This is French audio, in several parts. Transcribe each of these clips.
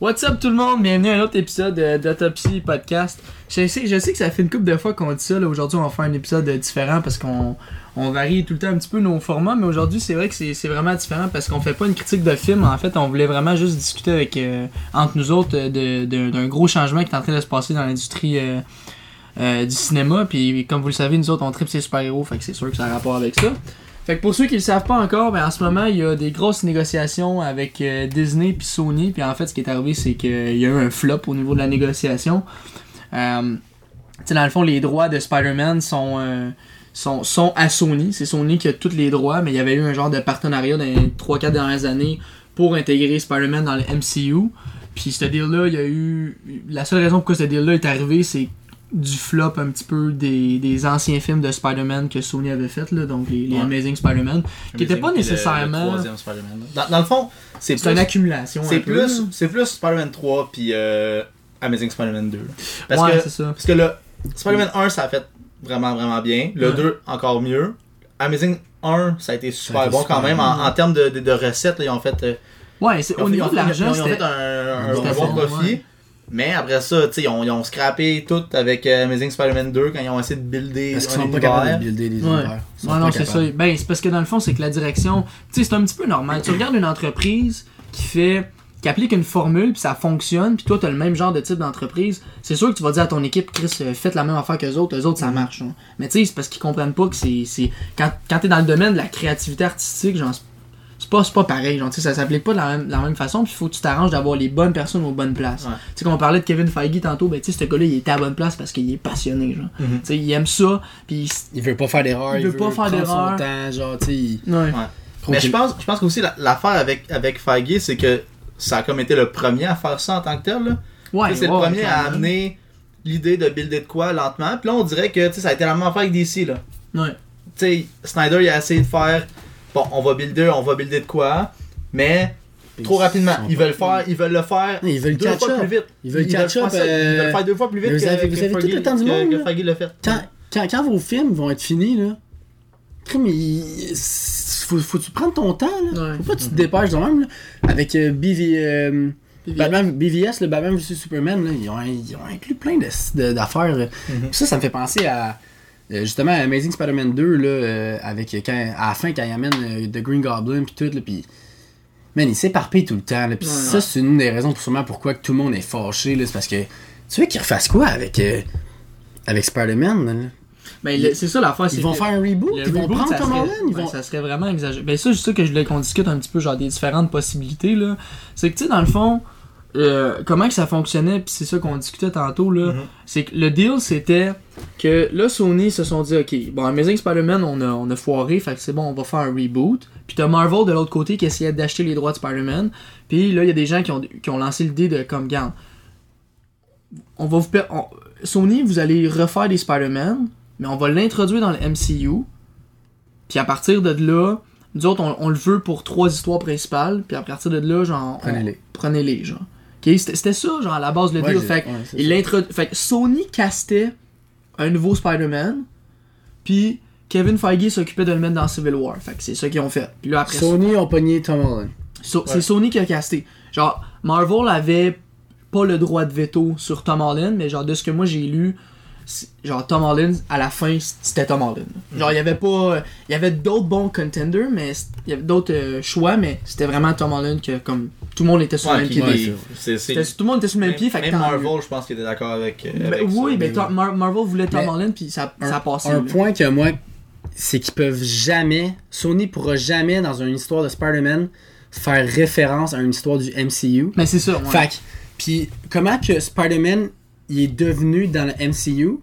What's up tout le monde? Bienvenue à un autre épisode d'Autopsie Podcast. Je sais, que ça fait une couple de fois qu'on dit ça. Aujourd'hui, on va faire un épisode différent parce qu'on on varie tout le temps un petit peu nos formats. Mais aujourd'hui, c'est vrai que c'est vraiment différent parce qu'on fait pas une critique de film. En fait, on voulait vraiment juste discuter avec euh, entre nous autres euh, d'un gros changement qui est en train de se passer dans l'industrie euh, euh, du cinéma. Puis comme vous le savez, nous autres, on tripe ces super-héros. Fait c'est sûr que ça a rapport avec ça. Fait que pour ceux qui le savent pas encore, ben en ce moment, il y a des grosses négociations avec euh, Disney puis Sony. Puis en fait, ce qui est arrivé, c'est qu'il y a eu un flop au niveau de la négociation. Euh, dans le fond, les droits de Spider-Man sont, euh, sont, sont à Sony. C'est Sony qui a tous les droits, mais il y avait eu un genre de partenariat dans les 3-4 dernières années pour intégrer Spider-Man dans le MCU. Puis ce deal-là, il y a eu. La seule raison pourquoi ce deal-là est arrivé, c'est du flop un petit peu des, des anciens films de Spider-Man que Sony avait fait, là, donc les, les Ouais. Amazing Spider-Man, qui était pas le- nécessairement. le troisième Spider-Man. Dans, dans le fond, c'est C'est une plus, accumulation. c'est un plus, c'est plus Spider-Man 3 puis euh, Amazing Spider-Man 2. là. Parce, ouais, que, c'est ça. parce que le Spider-Man 1, ça a fait vraiment, vraiment bien. Le Ouais. 2, encore mieux. Amazing 1, ça a été super a été bon super quand même. En, en termes de, de, de recettes, là, ils ont fait, euh, Ouais, au niveau de l'argent, ils ont fait c'était. un, un- bon profit. Mais après ça, tu sais, ils ont, ils ont scrappé tout avec euh, Amazing Spider-Man 2 quand ils ont essayé de builder Parce qu'ils sont pas capables de builder des Ouais. univers. Ouais, non, c'est ça. Ben, c'est parce que dans le fond, c'est que la direction. Tu sais, c'est un petit peu normal. Tu regardes une entreprise qui fait. qui applique une formule, puis ça fonctionne, puis toi, t'as le même genre de type d'entreprise. C'est sûr que tu vas dire à ton équipe, Chris, euh, faites la même affaire que les autres, eux autres, ça marche. hein. Mais tu sais, c'est parce qu'ils comprennent pas que c'est. c'est- Quand, quand t'es dans le domaine de la créativité artistique, genre, pas, c'est pas pareil. Genre, tu sais, ça s'applique pas de la même, de la même façon, puis il faut que tu t'arranges d'avoir les bonnes personnes aux bonnes places. Ouais. Tu sais, quand on parlait de Kevin Feige tantôt, ben, tu sais, ce gars-là, il était à la bonne place parce qu'il est passionné, genre. Mhm. Tu sais, il aime ça, puis. Il veut pas faire d'erreur. Il veut pas faire d'erreur. genre, tu sais. il- Ouais. Trop Mais je pense, je pense l'affaire avec, avec Feige, c'est que ça a comme été le premier à faire ça en tant que tel. là. Ouais, c'est ouais, le premier à amener l'idée de builder de quoi lentement. Puis là, on dirait que tu sais, ça a été la même affaire avec DC. Là. Ouais. Tu sais, Snyder, il a essayé de faire bon, on va builder, on va builder de quoi, mais trop rapidement. Ils veulent, faire, ils veulent le faire Ils veulent deux catch fois up. plus vite. Ils veulent catch faire up, ça, Ils euh, veulent faire deux fois plus vite mais que, vous avez- que vous avez tout le temps du monde, que fait. Quand, quand, quand vos films vont être finis, là, il- faut, faut que tu prennes ton temps, là. Ouais. Faut pas que tu te dépêches de même, là. Avec euh, BV, euh, Batman, BVS, le Batman vs Superman, là, ils, ont, ils ont inclus plein de- de- d'affaires. là. Mhm. Ça, ça me fait penser à. Euh, Justement, Amazing Spider-Man 2, là, euh, avec, quand, à la fin, quand il amène euh, The Green Goblin, pis tout, là, pis... Man, il s'éparpille tout le temps, là, pis Ouais. ça, c'est une des raisons, pour sûrement, pourquoi que tout le monde est fâché, là, c'est parce que... Tu veux qu'ils refassent quoi avec, euh, avec Spider-Man, là? Ben, c'est ça l'affaire. Ils vont faire un reboot, ils vont prendre Tom Holland, ils ben, vont... Ça serait vraiment exagéré. Ben, ça, c'est ça que je voulais qu'on discute un petit peu, genre des différentes possibilités, là. C'est que, tu sais, dans le fond, euh, comment que ça fonctionnait, puis c'est ça qu'on discutait tantôt, là. Mhm. C'est que le deal, c'était que là, Sony se sont dit, ok, bon, Amazing Spider-Man, on a, on a foiré, fait que c'est bon, on va faire un reboot. Puis t'as Marvel de l'autre côté qui essayait d'acheter les droits de Spider-Man. Puis là, il y a des gens qui ont, qui ont lancé l'idée de, comme, garde, on va vous on- Sony, vous allez refaire des Spider-Man, mais on va l'introduire dans le MCU. Puis à partir de là, nous autres, on, on le veut pour trois histoires principales. Puis à partir de là, genre, Prenez-les. prenez-les, genre. Ok, c'était c'était ça, genre, à la base, le Ouais, deal. Fait, que ouais, ça. fait que Sony castait un nouveau Spider-Man. Puis Kevin Feige s'occupait de le mettre dans Civil War. Fait que c'est ça qu'ils ont fait. Puis là, après ça, Sony ont pogné Tom Holland. So- C'est Sony qui a casté. Genre, Marvel avait pas le droit de veto sur Tom Holland, mais genre, de ce que moi j'ai lu, genre, Tom Holland, à la fin, c'était Tom Holland. Genre, il y avait pas. Il y avait d'autres bons contenders, mais il y avait d'autres euh, choix, mais c'était vraiment Tom Holland que, comme, tout le monde était sur le Ouais, même qui- pied. C'était- Tout le monde était sur le même pied, fait que Même. Marvel, je pense qu'il était d'accord avec, euh, Ben avec oui, ça. mais Mar- Marvel voulait Tom Mais Holland, puis ça, ça a Un, passé. un là. point que moi, c'est qu'ils peuvent jamais, Sony pourra jamais dans une histoire de Spider-Man faire référence à une histoire du MCU. Mais c'est ça, ouais. Fait que, puis comment que Spider-Man il est devenu dans le MCU,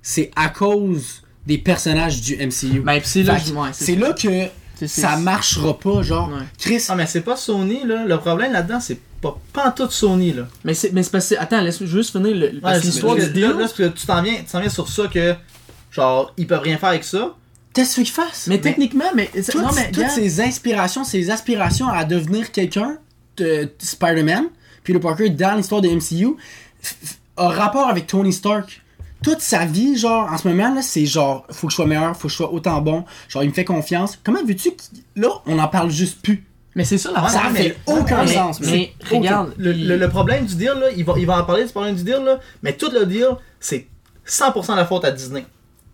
c'est à cause des personnages du MCU. Ben, c'est là, que ouais, c'est là que c'est- c'est- ça marchera pas, genre. Ouais. Chris, Ah, mais c'est pas Sony, là. Le problème là-dedans, c'est pas, pas en tout Sony, là. Mais c'est mais c'est parce que. Attends, laisse juste finir le- parce l'histoire Parce du que deal. là, parce que tu t'en viens, tu t'en viens sur ça que, genre, ils peuvent rien faire avec ça. qu'est-ce que tu veux qu'il fasse? Mais techniquement, mais. toutes, non, mais. toutes ses inspirations, ses aspirations à devenir quelqu'un de Spider-Man, Peter Parker dans l'histoire de MCU, f- f- a rapport avec Tony Stark. Toute sa vie, genre, en ce moment, là, c'est genre, faut que je sois meilleur, faut que je sois autant bon, genre, il me fait confiance. Comment veux-tu que. Là, on en parle juste plus? Mais c'est ça la Ça mais- fait aucun mais- sens. Mais, mais- mais regarde, Le, il- le- le problème du deal, là, il va, il va en parler du problème du deal, là, mais tout le deal, c'est 100% la faute à Disney.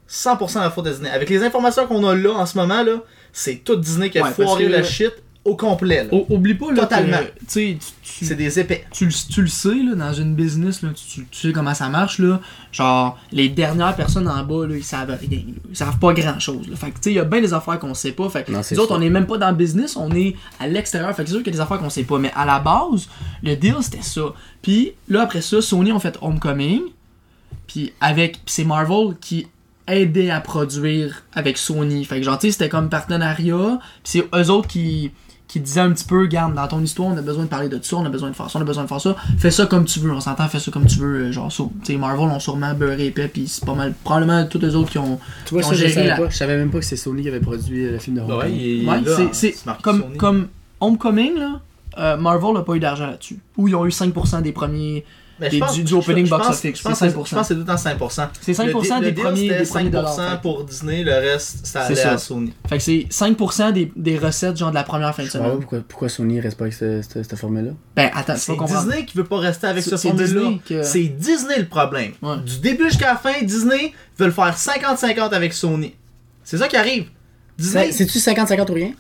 100% la faute à Disney. Avec les informations qu'on a là en ce moment, là, c'est tout Disney qui a Ouais, foiré que- la shit au complet. là. o- oublie pas là, Totalement. que, tu sais, tu- tu- C'est des épais. tu, le- tu le sais, là, dans une business, là, tu, sais comment ça marche, là. Genre, les dernières personnes en bas, là, ils savent rien. Ils savent pas grand chose. Fait que, tu sais, il y a bien des affaires qu'on sait pas. Fait que, Non, nous autres, on est même pas dans le business, on est à l'extérieur. Fait que c'est sûr qu'il y a des affaires qu'on sait pas. Mais à la base, le deal, c'était ça. Puis là, après ça, Sony ont fait Homecoming. Puis avec. Puis c'est Marvel qui aidait à produire avec Sony. Fait que, genre, tu sais, c'était comme partenariat. Puis c'est eux autres qui qui disaient un petit peu, garde, dans ton histoire, on a besoin de parler de ça, on a besoin de faire ça, on a besoin de faire ça. Fais ça comme tu veux, on s'entend, fais ça comme tu veux. euh, Genre, ça. Tu sais, Marvel ont sûrement beurré épais, puis c'est pas mal. Probablement tous les autres qui ont. Tu vois, ça, je savais la- pas. Je savais même pas que c'est Sony qui avait produit euh, le film de Ouais, est Ouais, là, c'est- comme, Sony. comme Homecoming, là. euh, Marvel n'a pas eu d'argent là-dessus. Ou ils ont eu 5% des premiers. Mais du- du opening je box office, Je pense c'est que 5%. je pense que c'est tout le temps 5%. C'est 5% Le des le premiers, deal, des c'était premiers dollars. 5% Fait, pour Disney, le reste, ça C'est allait ça. à Sony. fait que c'est 5% des, des recettes, genre de la première fin de semaine. pourquoi, pourquoi Sony reste pas avec ce- ce- cette formule-là. Ben, attends, C'est. Disney qui veut pas rester avec C'est- ce c'est formule-là. Disney que- C'est Disney le problème. Ouais. Du début jusqu'à la fin, Disney veut faire 50-50 avec Sony. C'est ça qui arrive. Disney, C'est- C'est-tu 50-50 ou rien?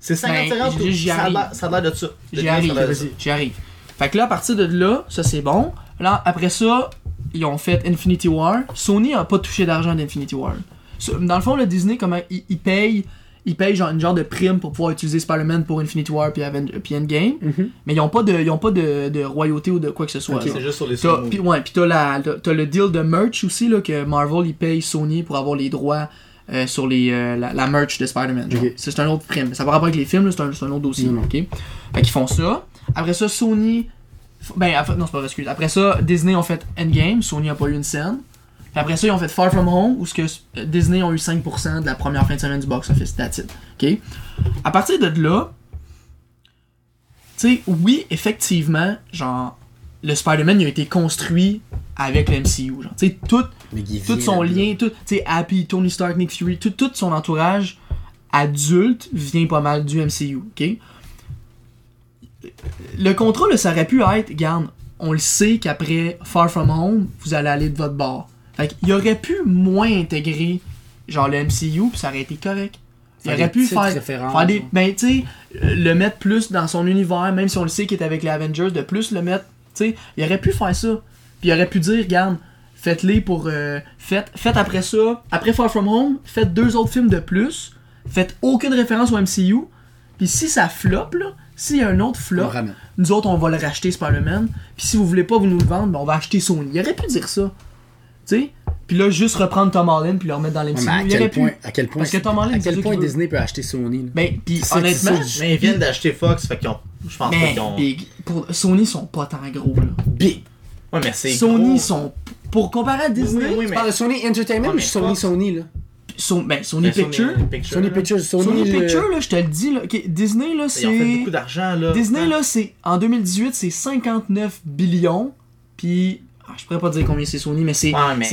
c'est 50-50. Ben, j'y ça, a arrive. l'air- ça a l'air de ça. J'y arrive, j'y arrive. Fait que là, à partir de là, ça c'est bon. Là, après ça, ils ont fait Infinity War. Sony a pas touché d'argent d'Infinity War. So- Dans le fond, le Disney, comment ils ils payent, ils payent genre une genre de prime pour pouvoir utiliser Spider-Man pour Infinity War puis, Aven- puis Endgame. Mhm. Mais ils ont pas de, ils ont pas de, de royauté ou de quoi que ce soit. C'est juste sur les T'as, sous pis, ouais, pis t'as, la, t'as- t'as le deal de merch aussi, là, que Marvel, il paye Sony pour avoir les droits euh, sur les, euh, la, la merch de Spider-Man. C'est, un autre prime. Ça va rapport avec les films, c'est, un, un autre dossier. Non. ok? Fait qu'ils font ça. Après ça, Sony... Ben, en fait, non, c'est pas excuse. Après ça, Disney ont fait Endgame, Sony a pas eu une scène. Puis après ça, ils ont fait Far From Home, où ce que euh, Disney ont eu 5% de la première fin de semaine du box-office. That's it. OK? À partir de là, tu sais, oui, effectivement, genre, le Spider-Man il a été construit avec le MCU. Genre, tu sais, tout, son lien, tout, tu sais, Happy, Tony Stark, Nick Fury, tout, tout son entourage adulte vient pas mal du MCU, ok? Le contrat, là, ça aurait pu être, regarde, on le sait qu'après Far From Home, vous allez aller de votre bord. Fait qu'il aurait pu moins intégrer, genre, le MCU, puis ça aurait été correct. Il aurait pu faire, faire des. Ben, tu sais, le mettre plus dans son univers, même si on le sait qu'il est avec les Avengers, de plus le mettre. Tu sais, il aurait pu faire ça. Puis il aurait pu dire, regarde, faites-les pour. euh, faites, faites après ça, après Far From Home, faites deux autres films de plus, faites aucune référence au MCU. Puis si ça flop, là, s'il y a un autre flop, nous autres, on va le racheter Spider-Man. Puis si vous voulez pas vous nous le vendre, ben, on va acheter Sony. Il aurait pu dire ça. Tu sais? Puis là, juste reprendre Tom Holland puis le remettre dans Ouais, l'MCU. mais à il quel aurait point, pu. à quel point, Parce que Tom Holland, à quel point. Disney peut acheter Sony là? Ben, puis honnêtement, Mais ils viennent d'acheter Fox, fait qu'ils ont. Je pense pas mais, qu'ils ont. big. Pour, Sony sont pas tant gros, là. Big. Ouais, mais c'est. Sony gros. sont. Pour comparer à Disney, Oui, oui, Tu mais. parles de Sony Entertainment Ouais, ou mais Sony Fox- Sony là? Son- ben, Sony Ben, Pictures. Sony là. Pictures, Sony, Sony le- Pictures, là, je te le dis, là. Disney, là, fait c'est. beaucoup d'argent, là. Disney, là, c'est. En 2018, c'est 59 billions. Puis. ah, je pourrais pas dire combien c'est Sony, mais c'est. Ouais, mais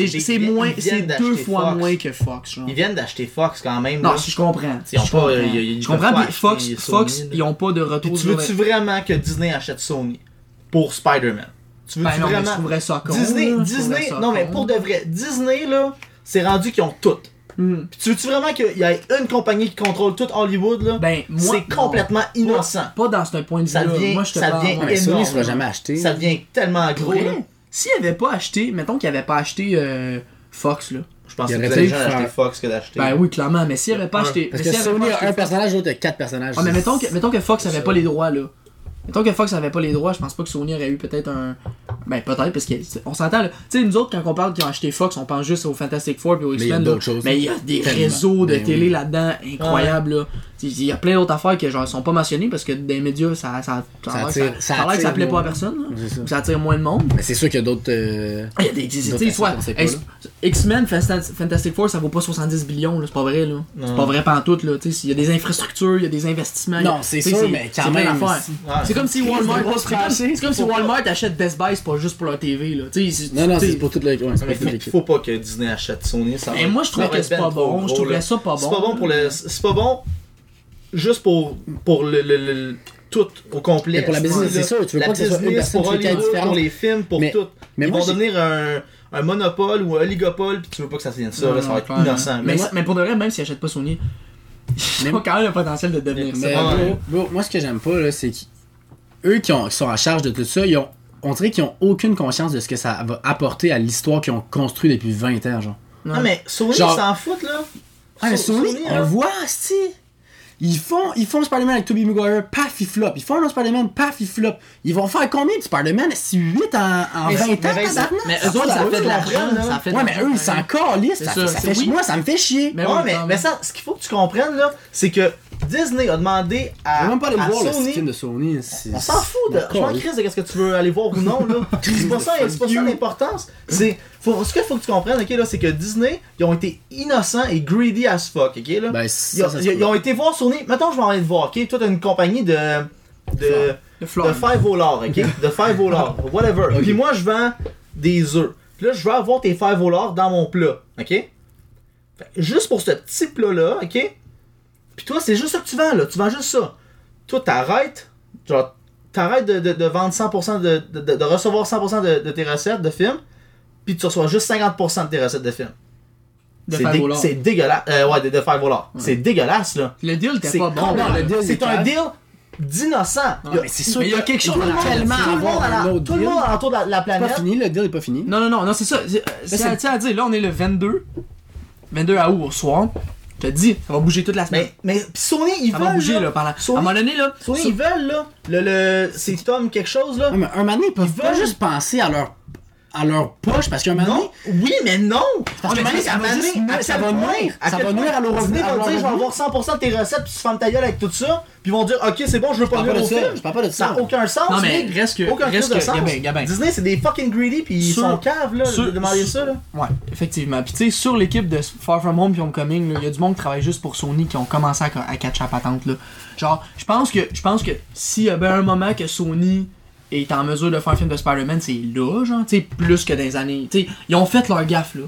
moins. C'est deux fois Fox. moins que Fox, genre. Ils viennent d'acheter Fox quand même. Non, là. si je comprends. Ils ont je pas, comprends. euh, ils- ils je peuvent comprends, pas puis Fox, Fox, Sony, ils ont pas de Puis retour tu veux-tu vraiment que Disney achète Sony pour Spider-Man? Tu veux-tu Ben non, mais je vraiment. trouverais ça con. Disney, Disney, ça non mais pour de vrai, Disney là, c'est rendu qu'ils ont tout. Hmm. Puis tu veux-tu vraiment qu'il y ait une compagnie qui contrôle tout Hollywood là? Ben, moi. c'est complètement innocent. Pas, pas dans ce point de Ça vue-là. devient- Moi, je te ça parle, devient. Ouais, Sony énorme, ne sera là. jamais acheté. Ça devient tellement gros. S'il avait pas acheté, mettons qu'il avait pas acheté euh, Fox, là. Je pense Il que acheté faire. Fox que d'acheter. Ben oui, clairement, mais s'il avait pas acheté. Parce que Sony pas a acheté un personnage, l'autre a quatre personnages. Ah, mais mettons que, mettons que Fox avait Ça. pas les droits, là. Mettons que Fox avait pas les droits, je pense pas que Sony aurait eu peut-être un. Ben peut-être, parce qu'on s'entend, là. Tu sais, nous autres, quand on parle qu'ils ont acheté Fox, on pense juste au Fantastic Four et au Mais il y a X-Men. là. d'autres choses. Mais il y a des Tellement. réseaux de Ben télé oui. là-dedans incroyables, là. Il y a plein d'autres affaires qui genre, sont pas mentionnées parce que dans les médias, ça, ça, ça, a l'air que attire- ça, ça que ça plaît pas à personne, là. C'est ça. Attire moins de monde. Mais c'est sûr qu'il y a d'autres. euh, Il y a des. Tu sais, X-Men, Fanta- Fantastic Four, ça vaut pas 70 billions. C'est pas vrai, là. C'est pas vrai pantoute, là. Tu sais, il y a des infrastructures, il y a des investissements. il Non, c'est sûr, mais quand même. C'est comme si Walmart. C'est comme, si Walmart achète Best Buy, c'est pas juste pour leur TV, là. Non, non, c'est pour toute l'équipe. Toute faut, pas que Disney achète Sony. Va- moi, je va que être c'est ben pas bon. Je trouverais ça pas bon. C'est pas bon pour le. C'est pas bon. Juste pour, pour le, le- le- tout au complet. Mais pour la business, c'est sûr, tu veux la pas que ce soit une business, personne pour les films, pour Mais- tout. mais Ils moi, vont devenir un, un monopole ou un oligopole, puis tu veux pas que ça devienne ça, Non, là, ça va être innocent. Mais, moi- mais pour de vrai, même s'ils achètent pas Sony, ils ont quand même le potentiel de devenir Mais ça. Ouais. bro, bro, moi, ce que j'aime pas, là, c'est qu'eux qui, ont- qui sont en charge de tout ça, ils ont, on dirait qu'ils ont aucune conscience de ce que ça va apporter à l'histoire qu'ils ont construit depuis 20 ans, genre. Non, mais Sony, Genre- ils s'en foutent, là. Ah, mais Sony, Sony, on le voit, si Ils font, ils font Spider-Man avec Tobey Maguire, paf, il flop. Ils font un Spider-Man, paf, il flop. Ils vont faire combien de Spider-Man? Si 8 en, en Mais 20 ans, mais? Mais Ça eux autres, ça fait de l'argent. Ça fait Ouais, mais eux, ils s'en calissent. Ça, ça, ça c'est- fait, oui. Moi, ça me fait chier. Mais Ouais, mais, clairement. mais ça, ce qu'il faut que tu comprennes, là, c'est que Disney a demandé à, même pas aller à voir le Sony. film de Sony. On s'en fout de. Je m'en crise de qu'est-ce que tu veux aller voir ou non, là. C'est pas ça, c'est pas ça l'importance. C'est. Faut, ce qu'il faut que tu comprennes, ok, là, c'est que Disney, ils ont été innocents et greedy as fuck, ok, là. Ben, ils, ça, ils- ont été voir Sony. Mettons, je vais en aller te voir, ok? Toi, t'as une compagnie de. de. Le de 5 dollars, ok? De 5 dollars, whatever. Puis moi, je vends des œufs. Puis là, je veux avoir tes 5 dollars dans mon plat, ok? Juste pour ce petit plat-là, ok? Puis toi, c'est juste ça que tu vends, là. Tu vends juste ça. Toi, t'arrêtes, genre, t'arrêtes de, de, de vendre 100%, de, de, de- recevoir 100% de, de tes recettes de films, puis tu reçois juste 50% de tes recettes de films. De C'est faire dé- voler. C'est dégueulasse. Euh, ouais, de, de faire voler. C'est dégueulasse, là. Le deal C'est pas bon. C'est est un deal d'innocent. Mais c'est sûr mais il y a que- quelque chose tellement tout le monde, à la- tout le monde autour de la, la C'est pas planète. fini, le deal est pas fini. Non, non, non, non, c'est ça. C'est à, à dire, là, on est le 22. 22 à août au soir. Je te dis, ça va bouger toute la semaine. Mais, mais pis Sony, ils ça va veulent. bouger, là, là, pendant. Sony- À un moment donné, là. Sony, ils veulent, là. Le, le, c'est Tom quelque chose, là. Mais un moment donné, ils peuvent Ils pas veulent- juste penser à leur, à leur poche parce qu'un moment donné, Non, oui, mais non! Parce que ça va nuire- ça va nuire. Ça va nuire à leur revenu- va leur dire, je vais avoir 100% de tes recettes, puis tu fermes ta gueule avec tout ça, puis ils vont dire, ok, c'est bon, je veux pas pas au film. je parle pas de Ça ça. n'a aucun sens, Non, mais reste que. Aucun reste que. Disney, c'est des fucking greedy, puis ils sont caves, là, de demander ça, là. Ouais, effectivement. Puis tu sais, sur l'équipe de Far From Home puis Homecoming, il y a du monde qui travaille juste pour Sony qui ont commencé à, à catcher la patente. Là. Genre, je pense que je pense que s'il y avait un moment que Sony est en mesure de faire un film de Spider-Man, c'est là, genre, tu sais, plus que des années. Tu sais, ils ont fait leur gaffe, là.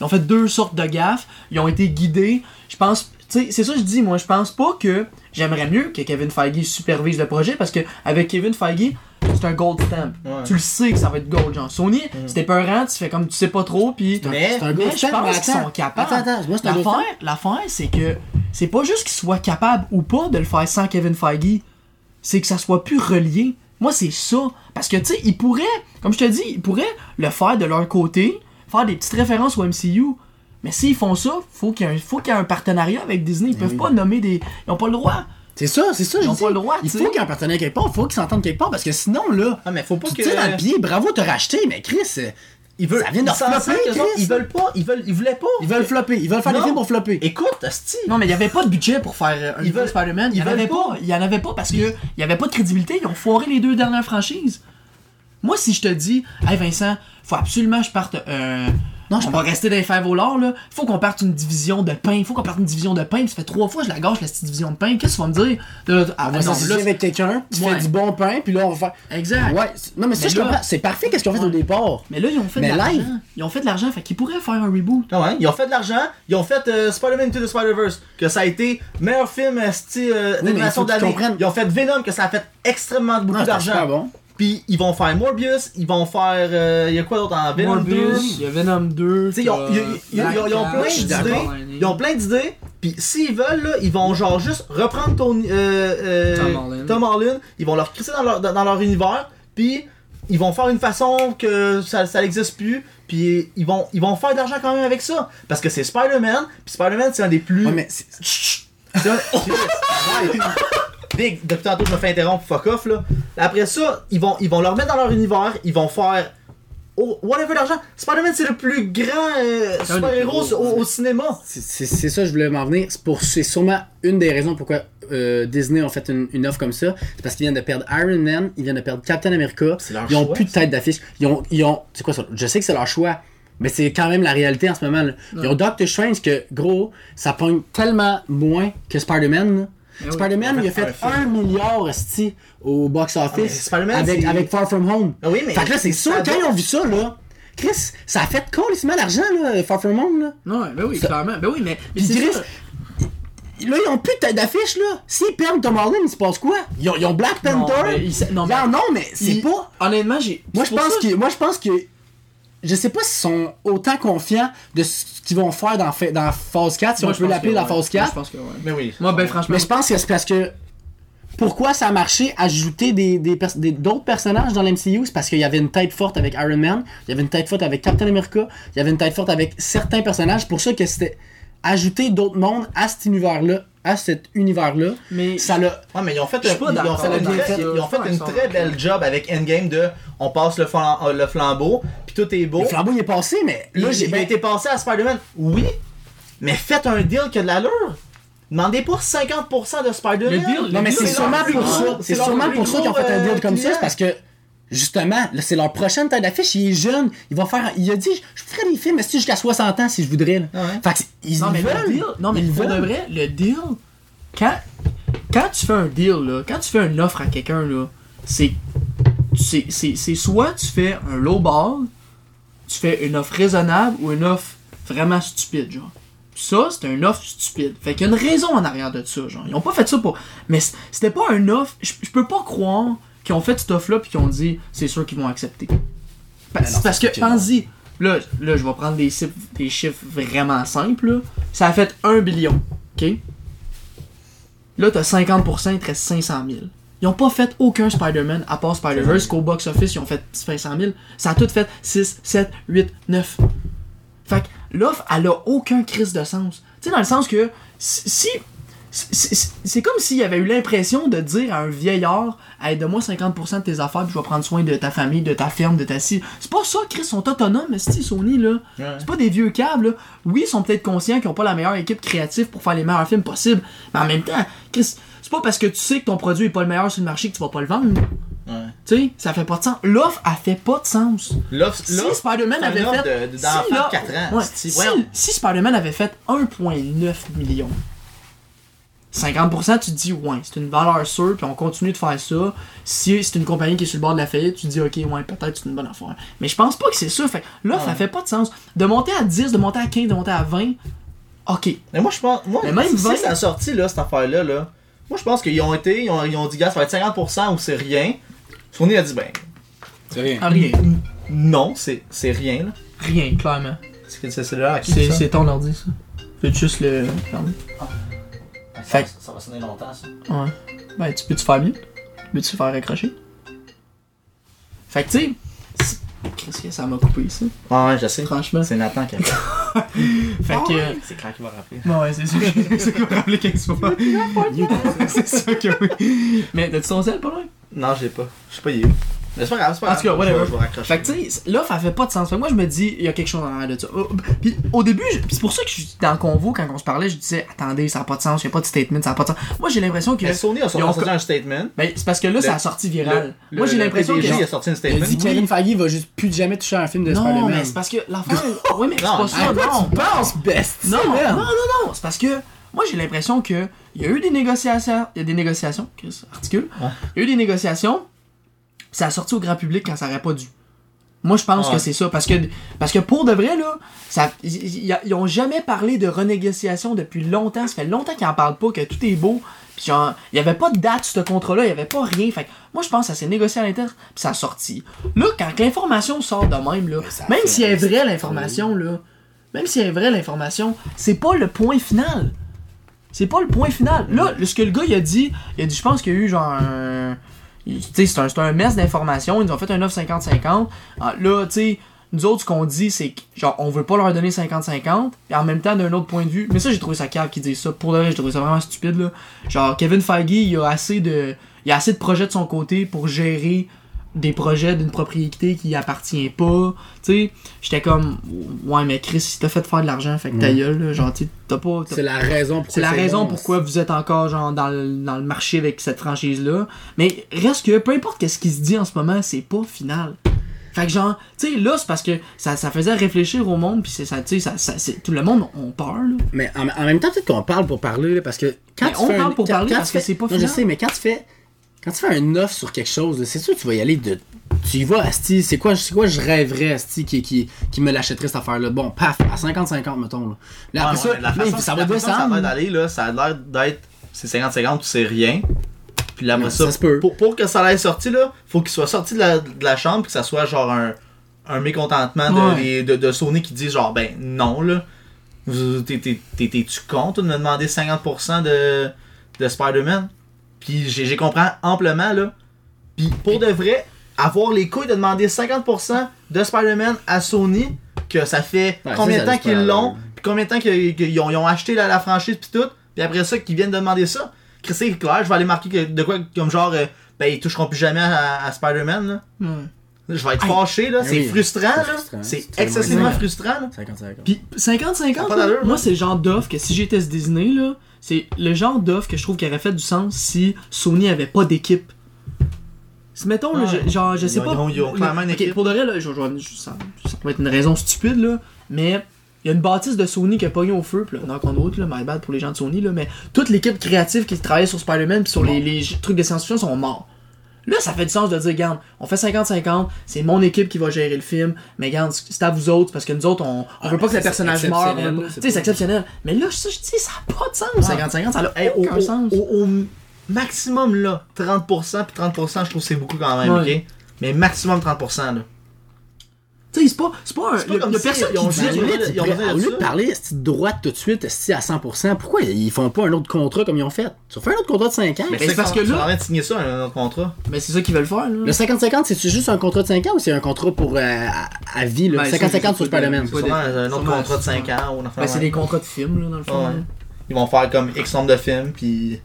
Ils ont fait deux sortes de gaffes, ils ont été guidés. Je pense, tu sais, c'est ça que je dis, moi, je pense pas que j'aimerais mieux que Kevin Feige supervise le projet parce que avec Kevin Feige, c'est un gold stamp. Ouais. Tu le sais que ça va être gold, genre. Sony, c'était peurant, tu fais comme tu sais pas trop, puis Mais- c'est un mais je pense mais qu'ils sont capables. Attends, attends, moi, l'affaire, c'est que c'est pas juste qu'ils soient capables ou pas de le faire sans Kevin Feige, c'est que ça soit plus relié. Moi, c'est ça. Parce que, tu sais, ils pourraient, comme je te dis, ils pourraient le faire de leur côté, faire des petites références au MCU. Mais s'ils font ça, faut qu'il y ait un, faut qu'il y ait un partenariat avec Disney. Ils peuvent oui. pas nommer des. Ils ont pas le droit. C'est ça, c'est ça, Ils ont pas le droit, Il tu faut sais. qu'il y ait un partenaire quelque part, il faut qu'ils s'entendent quelque part parce que sinon, là, Ah, mais faut pas tu que. tires dans le pied, bravo, t'as racheté, mais Chris, Ils veulent, Ça vient de flopper, Ils veulent pas, ils veulent, ils voulaient pas. ils veulent flopper, ils veulent faire des Non. films pour flopper. Écoute, Asti. Non, mais il y avait pas de budget pour faire euh, un Ils veulent- Spider-Man. Il y ils en avait pas. Il y en avait pas parce que il y avait pas de crédibilité. Ils ont foiré les deux dernières franchises. Moi, si je te dis, hey Vincent, faut absolument que je parte. Euh, Non, je on va rester dans les fèves au lard, là. Faut qu'on parte une division de pain. Faut qu'on parte une division de pain. Ça fait trois fois que je la gâche, la petite division de pain. Qu'est-ce que tu vas me dire? Ah, On va non, s'associer là, avec quelqu'un Ouais. fait du bon pain, puis là, on va faire. Exact. Ouais, non, mais ça, Mais je là- comprends. C'est parfait, qu'est-ce qu'ils ont fait au départ. Mais là, ils ont fait Mais de l'argent. Ils ont fait de l'argent. Fait qu'ils pourraient faire un reboot. Ah ouais, ils ont fait de l'argent, ils ont fait euh, Spider-Man Into the Spider-Verse, que ça a été meilleur film euh, style euh, d'animation comprennent. Ils ont fait Venom, que ça a fait extrêmement beaucoup super d'argent. Puis ils vont faire Morbius, ils vont faire. euh, Il y a quoi d'autre en Venom 2 Morbius, il y a Venom 2. Tu sais, ils ont, ils- ont- ils ont plein d'idées. d'accord. Ils ont plein d'idées. Puis s'ils veulent, là, ils vont genre juste reprendre Tony, euh, euh, Tom Holland, Ils vont leur crisser dans leur, dans, leur univers. Puis ils vont faire une façon que ça, ça n'existe plus. Puis ils vont, ils vont faire de l'argent quand même avec ça. Parce que c'est Spider-Man. Puis Spider-Man, c'est un des plus. Ouais, mais c'est- Big, depuis tantôt je me fais interrompre, fuck off là. Après ça, ils vont, ils vont leur mettre dans leur univers, ils vont faire oh, whatever l'argent. Spider-Man c'est le plus grand euh, super-héros au, au cinéma. c'est- ça, je voulais m'en venir. C'est pour- c'est sûrement une des raisons pourquoi euh, Disney ont fait une, une offre comme ça. C'est parce qu'ils viennent de perdre Iron Man, ils viennent de perdre Captain America. Leur Ils ont choix, plus de tête d'affiche. Ils ont, ils ont, c'est quoi ça? Je sais que c'est leur choix. Mais c'est quand même la réalité en ce moment. Là. Ils ont Doctor Strange que, gros, ça pogne tellement moins que Spider-Man. Là. oui. Spider-Man, il a fait, fait un 1 milliard esti, au Ah, box-office Spider-Man, avec, Far From Home. Ah oui, mais- fait que là, c'est sûr, ça quand ils ont vu ça, là, Chris, ça a fait colissement d'argent, là, Far From Home. Là. Non, ben oui, Ça- clairement. Ben oui, mais. mais Chris, ça. Là, ils ont plus de tête d'affiche, là. S'ils perdent Tom Holland, il se passe quoi? Ils ont, ils ont Black Non, Panther? mais non, mais- Non, mais c'est Il- pas. Honnêtement, j'ai. Moi, je pense ça- que. Moi, je pense que. Je sais pas s'ils sont autant confiants de ce qu'ils vont faire dans, phase 4, si Moi, on peut l'appeler la ouais. phase Moi, 4. Je pense que ouais. Mais oui. Moi, ben, franchement. Mais je pense que c'est parce que. Pourquoi ça a marché ajouter des, des, pers- des- d'autres personnages dans l'MCU C'est parce qu'il y avait une tête forte avec Iron Man, il y avait une tête forte avec Captain America, il y avait une tête forte avec certains personnages. C'est pour ça que c'était ajouter d'autres mondes à cet univers-là, à cet univers-là. Mais. Ça l'a. Ouais, mais ils ont fait, un- pas ils ont fait très, ils ont fait suis une très belle job avec Endgame de on passe le, flam- euh, le flambeau, puis tout est beau. Le flambeau il est passé, mais là j'ai ben, été passé à Spider-Man. Oui, mais faites un deal qui a de l'allure. Demandez pas 50% de Spider-Man. Le deal- Non, mais c'est sûrement pour ça. c'est sûrement pour ça qu'ils ont fait un deal euh, comme ça. C'est parce que, justement, là, c'est leur prochaine tête d'affiche. Il est jeune. Il va faire. Il a dit Je ferais des films mais c'est jusqu'à 60 ans si je voudrais. Ah ouais. Fait que, ils Non, mais veulent. le deal. Non, mais Ils de veulent. vrai, le deal. Quand, quand tu fais un deal, là, quand tu fais une offre à quelqu'un, là, c'est. C'est c'est- c'est soit tu fais un low ball, tu fais une offre raisonnable ou une offre vraiment stupide, genre. Ça, c'est une offre stupide. Fait qu'il y a une raison en arrière de ça, genre. Ils ont pas fait ça pour. Mais c'était pas une offre. Je je peux pas croire qu'ils ont fait cette offre-là puis qu'ils ont dit c'est sûr qu'ils vont accepter. Ben non, parce que, pense-y, là, là, je vais prendre des chiffres, des chiffres vraiment simples, là. Ça a fait 1 billion, ok? Là, t'as 50%, il te reste 500 000. Ils ont pas fait aucun Spider-Man à part Spider-Verse qu'au box-office, ils ont fait 500 000. Ça a tout fait 6, 7, 8, 9. Fait que l'offre, elle a aucun crise de sens. Tu sais, dans le sens que si. C'est- comme s'il y avait eu l'impression de dire à un vieillard Hey, donne-moi 50% de tes affaires, puis je vais prendre soin de ta famille, de ta ferme, de ta scie. C'est pas ça, Chris, ils sont autonomes, si Sony, là. Ouais. C'est pas des vieux câbles, là. Oui, ils sont peut-être conscients qu'ils ont pas la meilleure équipe créative pour faire les meilleurs films possibles, mais en même temps, Chris, c'est pas parce que tu sais que ton produit est pas le meilleur sur le marché que tu vas pas le vendre. Ouais. Tu sais, ça fait pas de sens. L'offre, elle fait pas de sens. L'offre, Si Spider-Man avait fait. de- de- si d'enfant de là- 4 ans, ouais, si Spider-Man avait fait 1,9 million, 50% tu te dis ouais, c'est une valeur sûre, puis on continue de faire ça. Si c'est une compagnie qui est sur le bord de la faillite, tu te dis ok, ouais, peut-être c'est une bonne affaire. Mais je pense pas que c'est ça. Fait Ouais. elle fait pas de sens. De monter à 10, de monter à 15, de monter à 20, ok. Mais moi, je pense. Moi, Mais même si ça a sorti, là, cette affaire-là, là, moi, je pense qu'ils ont été. Ils ont, ils ont dit, gars, ça va être 50% ou c'est rien. Sony a dit, ben. C'est rien. Ah, rien. Non, c'est c'est rien, là. Rien, clairement. C'est que c'est celui-là à qui C'est ça? c'est ton ordi, ça. Fais juste le. Ah, Fait- ça, ça va sonner longtemps, ça. Ouais. Ben, tu peux-tu faire mieux? Peux-tu faire accrocher? Fait que, tu sais, c'est- qu'est-ce que ça m'a coupé, ça? Ah, ouais, je sais. Franchement. C'est Nathan qui a fait. Fait que. C'est clair qu'il va rappeler. Non, ouais, c'est sûr. c'est ça qu'il va rappeler 15 fois. c'est ça que oui. Mais t'as-tu ton sel pas loin? Non, j'ai pas. Je sais pas, il est où. Mais c'est pas grave, c'est pas En grave. tout cas, whatever. Je vais- raccrocher. Fait que, tu sais, l'offre, elle fait pas de sens. Fait que moi, je me dis, il y a quelque chose en arrière de ça. Oh, Puis, au début, je- c'est pour ça que je suis dans le convo, quand on se parlait, je disais, attendez, ça a pas de sens, il y a pas de statement, ça a pas de sens. Moi, j'ai l'impression que. Mais Sony a sorti, ont- sorti un statement. Ben, c'est parce que là, ça a sorti viral. Le- moi, j'ai l'impression que. PDG a sorti un Il statement. a dit Kevin Feige va juste plus jamais toucher un film de Non, Spider-Man. mais c'est parce que l'affaire. oui, mais c'est Non, pas ça, non. tu penses, best? Non, non, non, non, c'est parce que moi j'ai l'impression que il y a eu des négociations, il y a des négociations, Chris, articule. Il y a eu des négociations, ça a sorti au grand public quand ça aurait pas dû. Moi je pense que c'est ça parce que parce que pour de vrai là, ça ils, ils- ils ont jamais parlé de renégociation depuis longtemps, ça fait longtemps qu'ils en parlent pas que tout est beau. Puis genre, il y avait pas de date sur ce contrat-là, il y avait pas rien. Fait que moi je pense que ça s'est négocié à l'intérieur, puis ça a sorti. Là quand l'information sort de même là, même si elle est vraie l'information là, même si elle est vraie l'information, c'est pas le point final. C'est pas le point final. Là, ce que le gars il a dit, il a dit, je pense qu'il y a eu genre un. C'est un, un mess d'informations. Ils nous ont fait un 9-50-50. Ah, Là, tu sais, nous autres, ce qu'on dit, c'est que, genre, on veut pas leur donner 50-50. Et en même temps, d'un autre point de vue. Mais ça, j'ai trouvé ça cave qui dit ça. Pour le reste, j'ai trouvé ça vraiment stupide, là. Genre, Kevin Feige, il a assez de. A assez de projets de son côté pour gérer des projets d'une propriété qui appartient pas. Tu sais, j'étais comme, ouais, mais Chris, si t'as fait faire de l'argent, fait que ta gueule, là, genre, t'as pas. C'est la raison pourquoi c'est la raison bon. pourquoi vous êtes encore genre dans le, dans le marché avec cette franchise-là. Mais reste que peu importe qu'est-ce qui se dit en ce moment, c'est pas final. Fait que genre, tu sais, là, c'est parce que ça, ça faisait réfléchir au monde, puis c'est ça, tu sais, ça, tout le monde on peur, là. Mais en, en même temps, peut-être qu'on parle pour parler, là, parce que quand Mais tu on fais parle un- pour quand- parler quand parce tu que c'est pas Non, je sais, mais quand tu fais. Quand tu fais un offre sur quelque chose, c'est sûr que tu vas y aller de. Tu y vas, Asti, c'est quoi, c'est quoi je rêverais, Asti, qui, qui, qui me l'achèterait cette affaire-là? Bon, paf, à 50-50, mettons. Là, Là, Ouais, après ça, ouais, la là, façon, ça la va que ça descendre. va d'aller, là, ça a l'air d'être c'est 50-50 ou c'est rien. Puis là, après ça, ça se peut. Pour, pour que ça aille sorti, là, faut qu'il soit sorti de la, de la chambre, puis que ça soit genre un, un mécontentement de, Ouais. les- de, de Sony qui dit genre, ben non, là. T'es-tu con, toi, de me demander 50% de, de Spider-Man? Puis j'ai j'ai compris amplement, là. Puis pour de vrai, avoir les couilles de demander 50% de Spider-Man à Sony, que ça fait Ouais, combien de temps qu'ils l'ont, puis combien de temps qu'ils qu'ils ont, ils ont acheté la, la franchise, puis tout, puis après ça, qu'ils viennent de demander ça. Chris, c'est clair, je vais aller marquer que- de quoi, comme genre, euh, ben ils toucheront plus jamais à, à Spider-Man, là. Je vais être Hey. fâché, là. C'est oui, frustrant, c'est là. C'est excessivement frustrant. frustrant, là. 50-50. Puis 50-50, Ça a pas là, d'allure, moi là. c'est le genre d'offre que si j'étais ce Disney là, c'est le genre d'offre que je trouve qui aurait fait du sens si Sony avait pas d'équipe. Si mettons là, Ouais. je- genre je sais ont- pas. ils ont- ils ont clairement une Ok, équipe. pour de vrai là, je- je- je- ça, ça va être une raison stupide là, mais il y a une bâtisse de Sony qui a pogné au feu, puis là, knock on wood, là, my bad pour les gens de Sony, là, mais toute l'équipe créative qui travaillait sur Spider-Man pis sur les, les trucs de science-fiction sont morts. Là, ça fait du sens de dire, regarde, on fait 50-50, c'est mon équipe qui va gérer le film, mais regarde, c'est à vous autres, parce que nous autres, on, on Ah, veut pas que le personnage meure. Tu c'est sais, c'est exceptionnel. Mais là, ça, je dis, ça n'a pas de sens, Ouais. 50-50, ça n'a Hey, aucun au- sens. au- au maximum, là, 30%, puis 30%, je trouve que c'est beaucoup quand même, Ouais. ok? Mais maximum 30%, là. Tu sais, c'est pas, c'est pas un. Pas y a- comme y a si personne ils qui dit- ils limite, ils ont ils- au lieu de parler de droite tout de suite à 100%, pourquoi ils font pas un autre contrat comme ils ont fait? Ils ont fait un autre contrat de 5 ans. Mais c'est parce que Ils sont là- en train de signer ça, un autre contrat. Mais c'est ça qu'ils veulent faire, là. Le 50-50, c'est juste un contrat de 5 ans ou c'est un contrat pour euh, à, à vie? là? Ben, 50-50 sur Spider-Man. pas C'est un autre contrat de 5 ans Ben, c'est de des contrats de films, là, dans le fond. Ils vont faire comme X nombre de films, puis.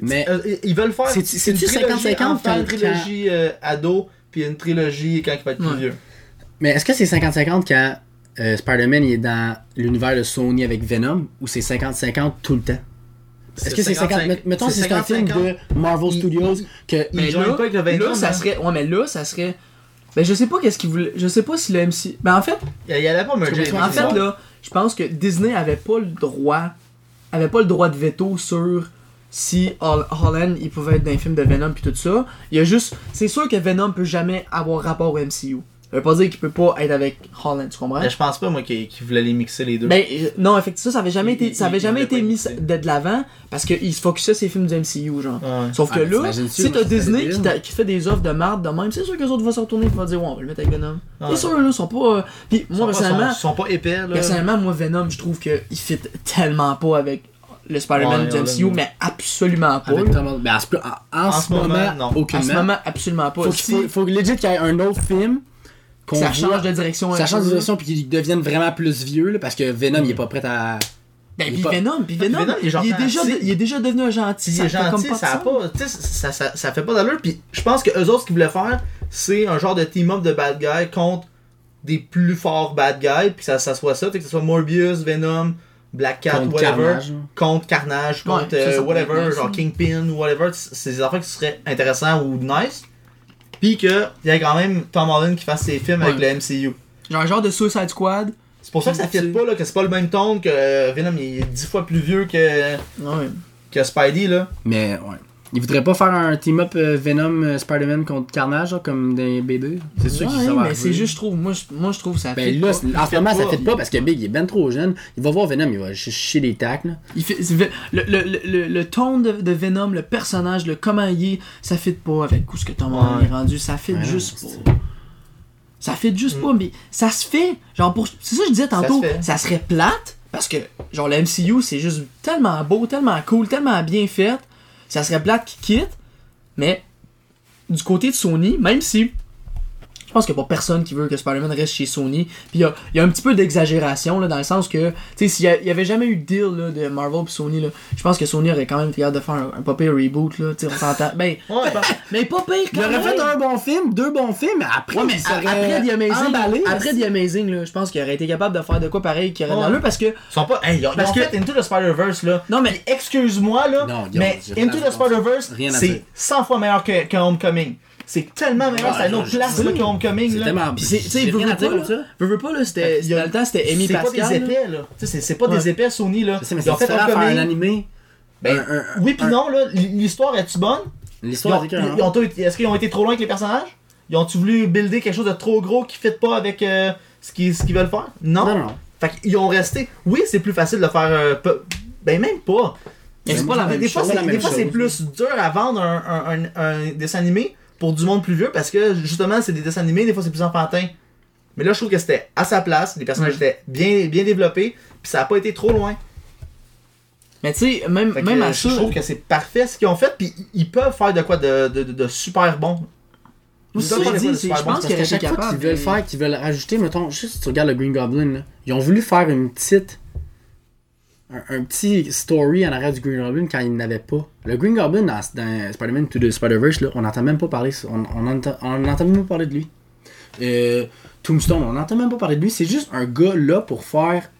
Mais Euh, ils veulent faire. C'est-tu trilogie 50-50 enfant, une quand- trilogie euh, ado, puis une trilogie quand il va être plus Ouais. vieux. Mais est-ce que c'est 50-50 quand euh, Spider-Man il est dans l'univers de Sony avec Venom ou c'est 50-50 tout le temps? Est-ce que c'est 50 met- Mettons c'est un film 50-50. de Marvel Il- Studios que. il- Mais joignent là, pas avec le Venom, là, ça hein? serait. Ouais, mais là, ça serait. Ben, je sais pas qu'est-ce qu'ils voulaient. Je sais pas si le MC. Ben, en fait, Il y allait pas merger. en fait, là, je pense que Disney avait pas le droit. avait pas le droit de veto sur si Hol- Holland il pouvait être dans un film de Venom puis tout ça. Il y a juste. C'est sûr que Venom peut jamais avoir rapport au MCU. Ça veut pas dire qu'il peut pas être avec Holland, tu comprends? Mais je pense pas, moi, qu'ils qu'ils voulaient les mixer les deux. Ben euh, non, effectivement, ça avait jamais Il- été, ça avait il jamais voulait été pas mis de, l'avant parce qu'il se focusait sur les films du MCU, genre. Ouais. Sauf que Ah, là, si t'as ça Disney qui, t'a- qui fait des offres de marde de même, c'est sûr que les autres vont se retourner et vont dire, ouais, on va le mettre avec Venom. Ouais. C'est sûr, là, ils sont pas. euh, Puis Ils moi, sont pas- personnellement, sont, sont pas épais, là. personnellement, moi, Venom, je trouve qu'il fit tellement pas avec le Spider-Man Ouais, du MCU, ouais. mais absolument pas. Thomas- ben, en, ce- en- en En ce ce moment, moment, non. En ce moment, absolument pas. faut, qu'il faut, faut legit qu'il y ait un autre film qu'on ça voit- change de direction. ça change de direction puis qu'il devienne vraiment plus vieux là, parce que Venom il est pas prêt à Ben, puis pas- Venom, puis Venom, Venom, il est il, est gentil. déjà, il est déjà devenu un gentil. Il est gentil, ça, a pas, ça, ça, ça fait pas d'allure. Puis je pense que eux autres, ce qu'ils voulaient faire, c'est un genre de team-up de bad guys contre des plus forts bad guys. Puis ça, ça soit ça, tu sais, que ce soit Morbius, Venom, Black Cat, contre whatever. Carnage. Contre Carnage, Ouais, contre ça, euh, ça whatever, nice, genre hein. Kingpin whatever. C'est des affaires qui seraient intéressants ou nice. Puis qu'il y ait quand même Tom Holland qui fasse ses films avec le MCU. Genre un genre de Suicide Squad. C'est pour ça que ça fit pas, là, que c'est pas le même ton que euh, Venom, il est 10 fois plus vieux que, Ouais. que Spidey, là. Mais ouais. Il voudrait pas faire un team-up euh, Venom euh, Spider-Man contre Carnage là, comme dans les B2. C'est sûr Ouais, qu'il ça va mais c'est juste, je trouve, moi, je, moi, je trouve que ça Ben là, pas. en ce moment, ça fait pas parce que Big il est ben trop jeune. Il va voir Venom, il va ch- chier des tacs là. Il fait, le, le, le, le, le ton de, de Venom, le personnage, le comment il est, ça fit pas avec où ce que Tom Holland Ouais. est rendu. Ça fit Ouais, juste pas. Ça fit juste pas, mais ça se fait. Genre, pour, c'est ça que je disais tantôt, fait. ça, serait plate, parce que, genre, le MCU, c'est juste tellement beau, tellement cool, tellement bien fait. Ça serait plate qu'il quitte, mais du côté de Sony, même si je pense qu'il n'y a pas personne qui veut que Spider-Man reste chez Sony. Puis il y a, il y a un petit peu d'exagération, là, dans le sens que, tu sais, s'il y, a- il y avait jamais eu de deal là, de Marvel et Sony, là, je pense que Sony aurait quand même été capable de faire un, un pas pire reboot, là, tu on s'entend. Ben, Ouais. pas- mais pas pire Il aurait fait un bon film, deux bons films, mais après, Ouais, mais il serait après The Amazing, emballé. après The Amazing, là, je pense qu'il aurait été capable de faire de quoi pareil qui aurait Ouais. l'allure parce que, Ils sont pas. Hey, ils ont, ils Parce ont que- fait Into the Spider-Verse, là. non mais, Excuse-moi, là. Non, mais Into the. Spider-Verse, c'est 100 fois meilleur que, que Homecoming. C'est tellement meilleur, c'est à une autre place là, que Homecoming. C'est tellement. Puis c'est- tu sais, veux, veux pas, là, c'était, dans le temps, c'était Amy C'est pas Pascal. des épais, là. C'est- pas des épais Sony, là. Ils ont c'est fait un animé. Ben, oui un- non, là, l'histoire est-tu bonne? L'histoire Est-ce qu'ils ont été trop loin avec les personnages? Ils ont-tu voulu builder quelque chose de trop gros qui fit pas avec euh, ce qu'ils veulent faire? Non. Non, non. Fait qu'ils ont resté. Oui, c'est plus facile de faire. euh, Ben, même pas. Mais c'est pas la même des chose, la des fois, c'est plus dur à vendre un, un, un- un dessin animé pour du monde plus vieux parce que justement, c'est des dessins animés, des fois, c'est plus enfantin. Mais là, je trouve que c'était à sa place, les personnages Ouais. étaient bien, bien développés, puis ça a pas été trop loin. Mais tu sais, même, Fait même à je ça. trouve que c'est parfait ce qu'ils ont fait, puis ils peuvent faire de quoi de, de, de- de super bon. Ils Aussi, peuvent faire de je super bon. pense qu'à chaque fois qu'ils veulent mais- faire, qu'ils veulent rajouter, mettons, juste si tu regardes le Green Goblin, là, ils ont voulu faire une petite. Un, un petit story en arrière du Green Goblin quand il n'avait pas. Le Green Goblin dans, dans Spider-Man to the Spider-Verse, là, on n'entend même pas parler. On, on, entend, on entend même pas parler de lui. Euh, Tombstone, on n'entend même pas parler de lui. C'est juste un gars là pour faire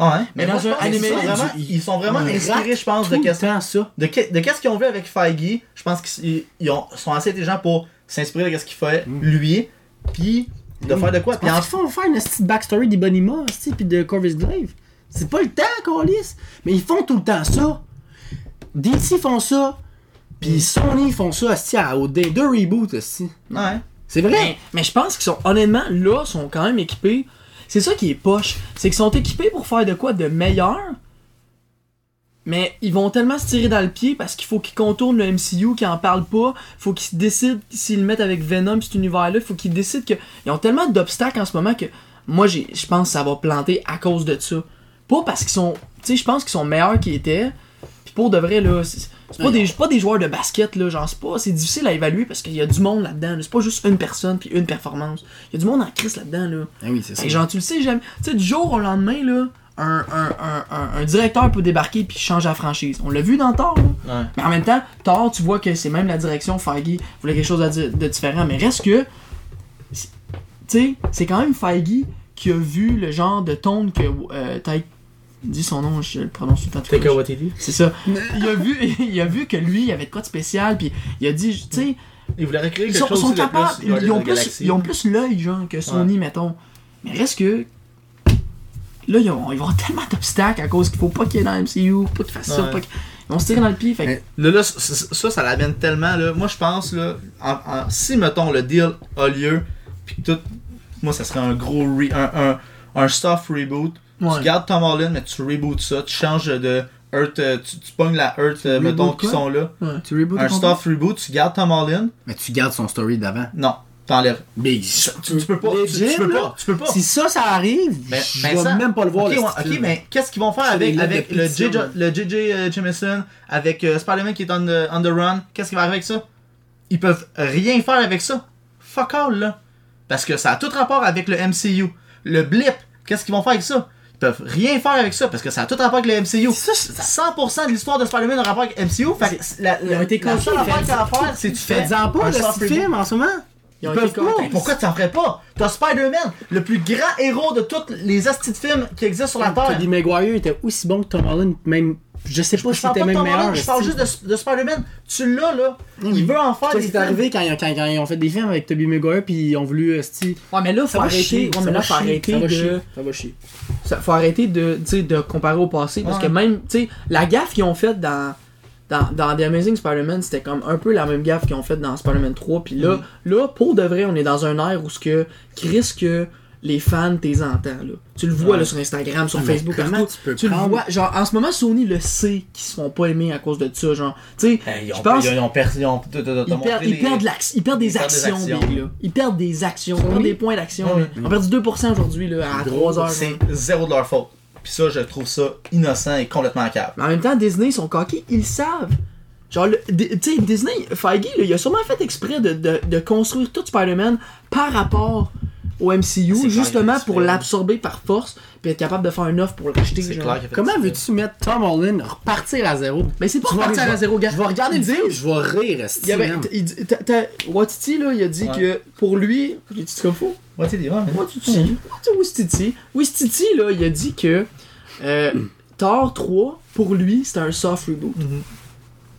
Ouais, mais Mais dans un animé, sont vraiment, du- ils sont vraiment on inspirés, je pense, de qu'est-ce de, que- de qu'est-ce qu'ils ont vu avec Feige. Je pense qu'ils ils ont- sont assez intelligents pour s'inspirer de ce qu'il fait lui, puis de Oui. faire de quoi. Puis en qu'ils font faire une petite backstory d'Ibonima, puis de Corvus Glaive? C'est pas le temps, Carlis! Mais ils font tout le temps ça. DC font ça, puis Sony font ça, esti, à- au des deux reboots, esti. Ouais. C'est vrai? Mais, mais je pense qu'ils sont, honnêtement, là, sont quand même équipés. C'est ça qui est poche. C'est qu'ils sont équipés pour faire de quoi de meilleur. Mais ils vont tellement se tirer dans le pied parce qu'il faut qu'ils contournent le MCU, qu'ils en parlent pas. faut qu'ils décident s'ils le mettent avec Venom, cet univers-là. faut qu'ils décident que. Ils ont tellement d'obstacles en ce moment que moi, j'ai, je pense que ça va planter à cause de ça. Pas parce qu'ils sont. Tu sais, je pense qu'ils sont meilleurs qu'ils étaient. Puis pour de vrai, là, c'est pas, des, pas des joueurs de basket, là. Genre, c'est pas. C'est difficile à évaluer parce qu'il y a du monde là-dedans. là. C'est pas juste une personne puis une performance. Il y a du monde en crise là-dedans, là. Ah oui, c'est ça. Que genre, tu le sais, jamais. Tu sais, du jour au lendemain, là, un, un, un, un, directeur peut débarquer puis changer la franchise. On l'a vu dans Thor, là. Ouais. Mais en même temps, Thor, tu vois que c'est même la direction, Feige voulait quelque chose de, de différent. Mais reste que. Tu sais, c'est quand même Feige qui a vu le genre de tone que. Euh, dis son nom, je le prononce tout le temps. he did. C'est ça. Il a, vu, il a vu que lui, il avait de quoi de spécial, puis il a dit, tu sais, Ils voulaient recréer quelque sont, chose sont capables, plus ils, ont plus, ils ont plus l'œil, genre, que Sony, mettons. Mais reste que. Là, ils, ont, ils vont avoir tellement d'obstacles à cause qu'il faut pas qu'il y ait dans MCU, pas qu'ils fassent ça, pas qu'ils. Ils vont se tirer dans le pied, fait que- Là, là, ça, ça, ça, l'amène tellement, là. Moi, je pense, là, en- en- si, mettons, le deal a lieu, puis que tout. Moi, ça serait un gros. re- un, un, un soft reboot. Ouais. Tu gardes Tom Holland, mais tu reboots ça. Tu changes de Earth. euh, tu, tu pognes la Earth, euh, Tu mettons, qui sont là. Ouais, tu reboots Un soft reboot, tu gardes Tom Holland. Mais tu gardes son story d'avant. Non, t'enlèves. Big. Tu, tu peux pas. Tu, peux pas. Tu peux pas. Si ça, ça arrive, Ben- je vais ça- même pas le voir. Ok, le mais qu'est-ce qu'ils vont faire avec, avec le JJ, là. le JJ euh, Jameson, avec euh, Spider-Man qui est on the, on the run? Qu'est-ce qui va arriver avec ça? Ils peuvent rien faire avec ça. Fuck all, là. Parce que ça a tout rapport avec le MCU. Le blip, qu'est-ce qu'ils vont faire avec ça? Ils peuvent rien faire avec ça parce que ça a tout rapport avec le MCU. Ça, ça- 100% de l'histoire de Spider-Man a rapport avec MCU. Fait que la, Ils ont la, été la seule affaire fait- qu'il y a à faire, c'est tu fais Faites-en pas de film en ce moment. Ils ont Ils été peuvent pas. Mais pourquoi tu en ferais pas? T'as Spider-Man, le plus grand héros de tous les astis de films qui existent sur la Terre. Tobey Maguire était aussi bon que Tom Holland, même. Je sais pas Je si c'était même Tom meilleur. Holland, je parle juste de, de Spider-Man. Tu l'as là. Il veut en faire Ça, des c'est arrivé quand, ils ont- quand, quand ils ont fait des films avec Tobey Maguire puis ils ont voulu esti, Ouais, mais là, faut ça arrêter. chier, ouais, ça mais là, va faut chier, arrêter ça va de. chier, ça va chier. Ça- faut arrêter de, de comparer au passé parce Ouais. que même, tu sais, la gaffe qu'ils ont faite dans, dans, dans The Amazing Spider-Man, c'était comme un peu la même gaffe qu'ils ont faite dans Spider-Man 3. Puis là, là, pour de vrai, on est dans un air où ce que Chris que les fans t'es entends là. Tu le vois Ouais. là sur Instagram, sur Ah, Facebook, comment partout. tu peux Tu le vois, genre en ce moment Sony le sait qu'ils se font pas aimer à cause de ça, genre. Tu sais, Hey, ils ont- je pense ils ont perdu. Ils ont perdent, ils les- perdent, l'ax- ils perdent des des actions. Big, là. Ils perdent des actions, ils perdent des points d'action. Là. Ils ont perdu 2% aujourd'hui, là, à Gros, 3 heures. C'est zéro de leur faute. Puis ça, je trouve ça innocent et complètement câble. Mais en même temps, Disney, ils sont coqués, ils savent. Genre, tu sais, Disney, Feige, là, il a sûrement fait exprès de, de, de construire tout Spider-Man par rapport au MCU, justement pour l'absorber par force, puis être capable de faire un offre pour le racheter. C'est genre. clair qu'il a fait Comment ça. veux-tu mettre Tom Holland repartir à zéro? Mais c'est pas repartir à zéro, gars. Je vais regarder le film, je vais rire, Il y avait, man. il dit- t'as- t'as- Watiti, là, il a dit que pour lui. J'ai dit comme faux? Ouais, tu dis, ouais, mais- Watiti. Wistiti. Wistiti, là, il a dit que euh, Thor 3, pour lui, c'était un soft reboot. Mhm.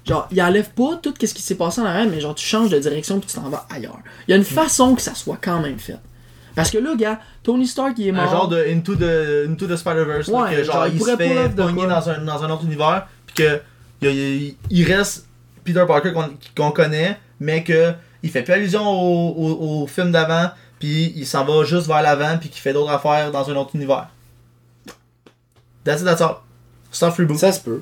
Genre, il enlève pas tout ce qui s'est passé en arrière, mais genre, tu changes de direction puis tu t'en vas ailleurs. Il y a une façon que ça soit quand même fait. Parce que là, gars, Tony Stark, il est mort. Un genre de Into the, into the Spider-Verse. Ouais, que genre, genre, il il, pourrait se fait pogner dans un, dans un autre univers. Puis que il, reste Peter Parker qu'on qu'on connaît, mais que il fait plus allusion au, au- au film d'avant, puis il s'en va juste vers l'avant, puis qu'il fait d'autres affaires dans un autre univers. That's it, that's all. Soft reboot. Ça se peut.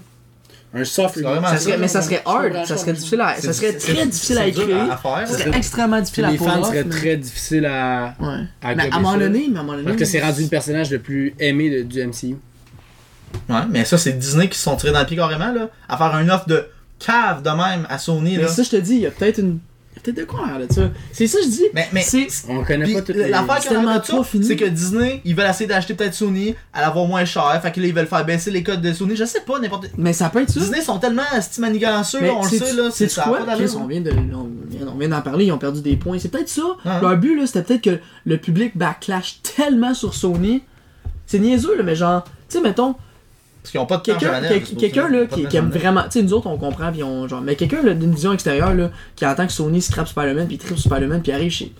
Un soft reboot. vraiment Ça serait, mais ça serait hard, ça serait difficile à, ça serait très difficile à écrire. à faire. Ça serait extrêmement difficile à Les fans seraient mais- très difficiles à. Ouais. à Mais à un moment donné, mais à un moment donné. Parce que c'est rendu le personnage le plus aimé de- du MCU. Ouais, mais ça, c'est Disney qui se sont tirés dans le pied carrément, là. À faire une offre de cave de même à Sony, Mais là. ça, je te dis, il y a peut-être une. Peut-être de quoi de ça. C'est ça, que je dis. Mais, mais, C'est. On connaît pas toutes les. l'affaire c'est qu'on c'est que Disney, ils veulent essayer d'acheter peut-être Sony à l'avoir moins cher. Fait que là, ils veulent faire baisser les codes de Sony. Je sais pas, n'importe. Mais ça peut être ça. Disney sont tellement là, on le sait, là. a quoi? Chris, on hein. vient de, on vient, on vient d'en parler, ils ont perdu des points. C'est peut-être ça. Ouais. Leur but, là, c'était peut-être que le public backlash tellement sur Sony. C'est niaiseux, là, mais genre, tu sais, mettons, Parce qu'ils ont pas de quelqu'un quelqu'un là qui, aime vraiment tu sais nous autres on comprend puis on genre mais quelqu'un d'une vision extérieure là qui entend que Sony scrape Spider-Man puis tripe Spider-Man puis arrive chez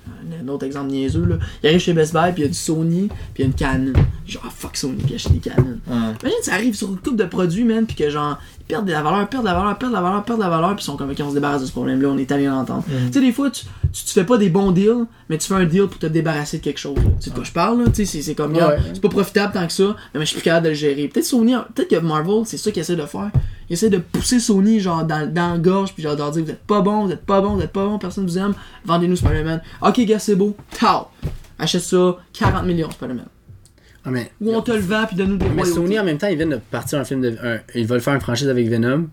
un autre exemple niaiseux là. Il arrive chez Best Buy puis il y a du Sony puis il y a une Canon. Genre fuck Sony puis achète des Canon. Ouais. imagine ça arrive sur une coupe de produits man puis que genre ils perdent de la valeur perdent de la valeur perdent de la valeur perdent de la valeur puis ils sont comme ok on se débarrasse de ce problème là on est allé l'entendre. Mhm. tu sais des fois tu, tu, tu fais pas des bons deals mais tu fais un deal pour te débarrasser de quelque chose tu sais de quoi je parle là? Tu sais c'est- comme Ouais. c'est pas profitable tant que ça mais je suis plus capable de le gérer. Peut-être Sony peut-être que Marvel c'est ça qu'ils essaie de faire ils essaient de pousser Sony genre dans, dans la gorge puis genre de leur dire vous êtes pas bon vous êtes pas bon vous êtes pas bon personne vous aime vendez-nous Spider-Man ok gars c'est beau tao achète ça 40 millions Spider-Man Ah, mais. ou on te le vend puis donne-nous des Mais. Sony en même temps, ils viennent de partir un film de. un- ils veulent faire une franchise avec Venom.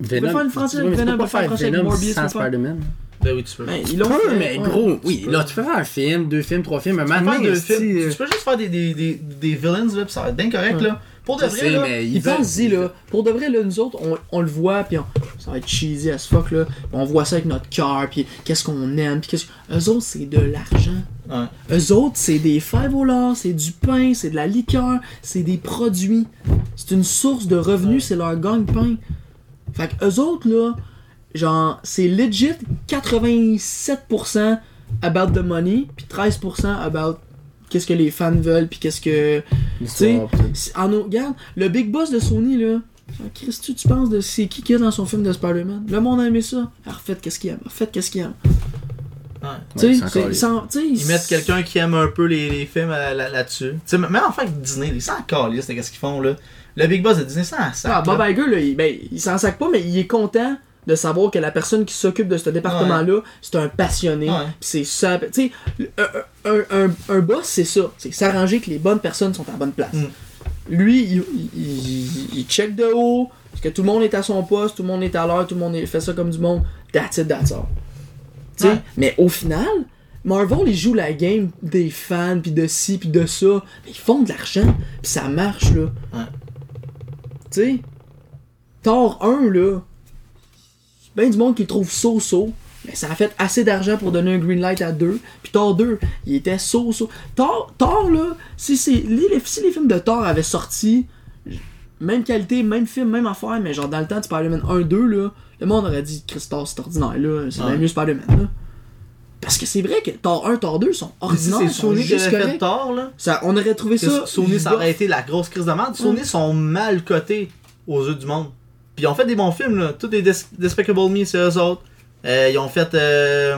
Venom. faire une franchise avec Venom, peux pas faire une franchise avec Morbius, sans. Spider-Man. Ben oui, tu peux. Ben, ils l'ont fait, mais ouais. gros, oui, là, tu peux faire un film, deux films, trois films, un euh, tu peux juste faire des, des, des, des villains, là, pis ça va être bien correct, Ouais. là. Pour de vrai, là. mais Ils pensent-y, là. Pour de vrai, là, nous autres, on, on le voit, puis on- ça va être cheesy as fuck, là. On voit ça avec notre cœur, puis qu'est-ce qu'on aime, puis qu'est-ce Eux autres, c'est de l'argent. Ouais. Eux autres, c'est des fèves au c'est du pain, c'est de la liqueur, c'est des produits. C'est une source de revenus, c'est leur gagne-pain. Fait que eux autres, là, genre, c'est legit 87% about the money, puis 13% about qu'est-ce que les fans veulent, puis qu'est-ce que. tout. C'est- En au- regarde, le big boss de Sony, là. genre, Chris, tu, tu penses de c'est qui qu'il y a dans son film de Spider-Man? Le monde a aimé ça. Alors, refaites qu'est-ce qu'il aime. Refaites qu'est-ce qu'il aime. Ouais. Tu Ouais, sais, sans- tu sais, Ils mettent quelqu'un qui aime un peu les, les films là- là-dessus. tu sais, même en fait Disney, ils s'en calissent de qu'est-ce qu'ils font, là. Le Big Boss de Disney, ça en sac, Ah, Bob là. Iger, là, il, ben, il s'en sac pas, mais il est content de savoir que la personne qui s'occupe de ce département-là, c'est un passionné. Ouais. C'est ça. Tu sais, un, un, boss, c'est ça. C'est s'arranger que les bonnes personnes sont à la bonne place. Mm. Lui, il, il, il- il check de haut, parce que tout le monde est à son poste, tout le monde est à l'heure, tout le monde fait ça comme du monde. That's it, that's all. Ouais. Mais au final, Marvel, ils jouent la game des fans, puis de ci, puis de ça. Mais ils font de l'argent, puis ça marche, là. Ouais. Tu sais, Thor 1, là, bien du monde qui le trouve so-so. Mais ça a fait assez d'argent pour donner un green light à 2. Puis Thor 2, il était so-so. Thor, Thor là, si, c'est, les, si les films de Thor avaient sorti, même qualité, même film, même affaire, mais genre dans le temps de Spider-Man 1-2, là, le monde aurait dit Chris Thor, c'est ordinaire, là. C'est Ouais. bien mieux Spider-Man, là. Parce que c'est vrai que Thor 1, Thor 2 sont Si ordinaires. c'est Sony qui fait là. Ça, on aurait trouvé ça. Sony, ça aurait été la grosse crise de merde. Sony sont mal cotés aux yeux du monde. Puis ils ont fait des bons films, là. Tous les Des- Despicable Me, c'est eux autres. Euh, ils ont fait euh,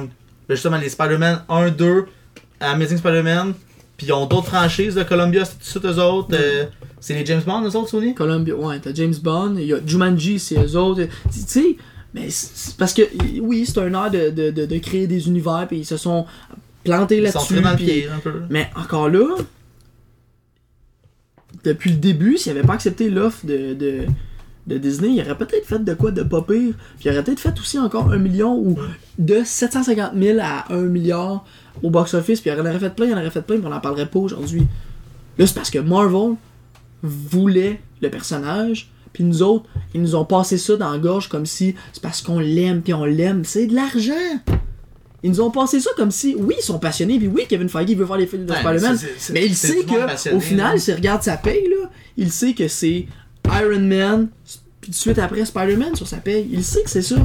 ben, justement les Spider-Man 1, 2, Amazing Spider-Man. Puis ils ont d'autres franchises de Columbia, c'est tout eux autres. Euh, c'est les James Bond, eux autres, Sony? Columbia, ouais, t'as James Bond, il y a Jumanji, c'est eux autres. Tu sais, mais c'est parce que, oui, c'est un art de, de, de, de créer des univers, puis ils se sont plantés Ils sont là-dessus. dans le pied, un peu. Mais encore là, depuis le début, s'ils n'avaient pas accepté l'offre de, de, de Disney, ils auraient peut-être fait de quoi de pas pire. Puis ils auraient peut-être fait aussi encore un million ou de 750 000 à 1 milliard au box-office. Puis ils en auraient fait plein, ils en auraient fait plein, puis on n'en parlerait pas aujourd'hui. Là, c'est parce que Marvel voulait le personnage. Puis nous autres, ils nous ont passé ça dans la gorge comme si c'est parce qu'on l'aime, puis on l'aime. C'est de l'argent! Ils nous ont passé ça comme si, oui, ils sont passionnés, puis oui, Kevin Feige veut faire les films de Ouais, Spider-Man. Mais il sait que, au final, s'il regarde sa paye, là, il sait que c'est Iron Man, puis tout de suite après Spider-Man sur sa paye. Il sait que c'est ça.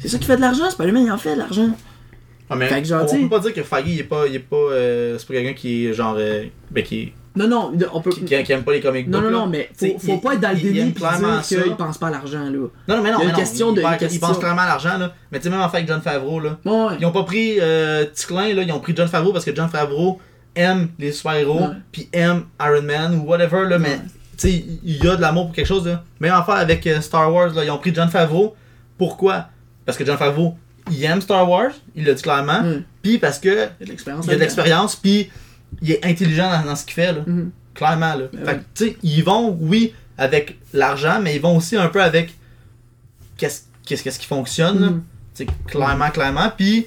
C'est ça qui fait de l'argent. Spider-Man, il en fait de l'argent. Ah, mais Fait que on peut pas dire que Feige il est pas, il est pas, euh, c'est pas quelqu'un qui est genre, euh, ben qui est Non, non, on peut. qui, qui, aiment pas les comic Non, non, non, mais faut, faut il- pas être dans le déni aime et dire qu'il pense pas à l'argent, là. Non, non, mais non, Il y a mais une non, question de- il, question. pense clairement à l'argent, là. Mais tu sais, même en fait avec John Favreau, là. Bon, ouais. Ils ont pas pris euh, Ticlin, là, ils ont pris John Favreau parce que John Favreau aime les super-héros, puis aime Iron Man ou whatever, là, mais Ouais. Tu sais, il y a de l'amour pour quelque chose, là. Même affaire avec euh, Star Wars, là, ils ont pris John Favreau. Pourquoi? Parce que John Favreau, il aime Star Wars, il l'a dit clairement, Ouais. puis parce que Il y a de l'expérience. puis il est intelligent dans, dans ce qu'il fait, là. Mhm. Clairement, là. Ben fait tu sais, ils vont, oui, avec l'argent, mais ils vont aussi un peu avec qu'est-ce qu'est-ce qui fonctionne. Tu sais, clairement, clairement. Puis,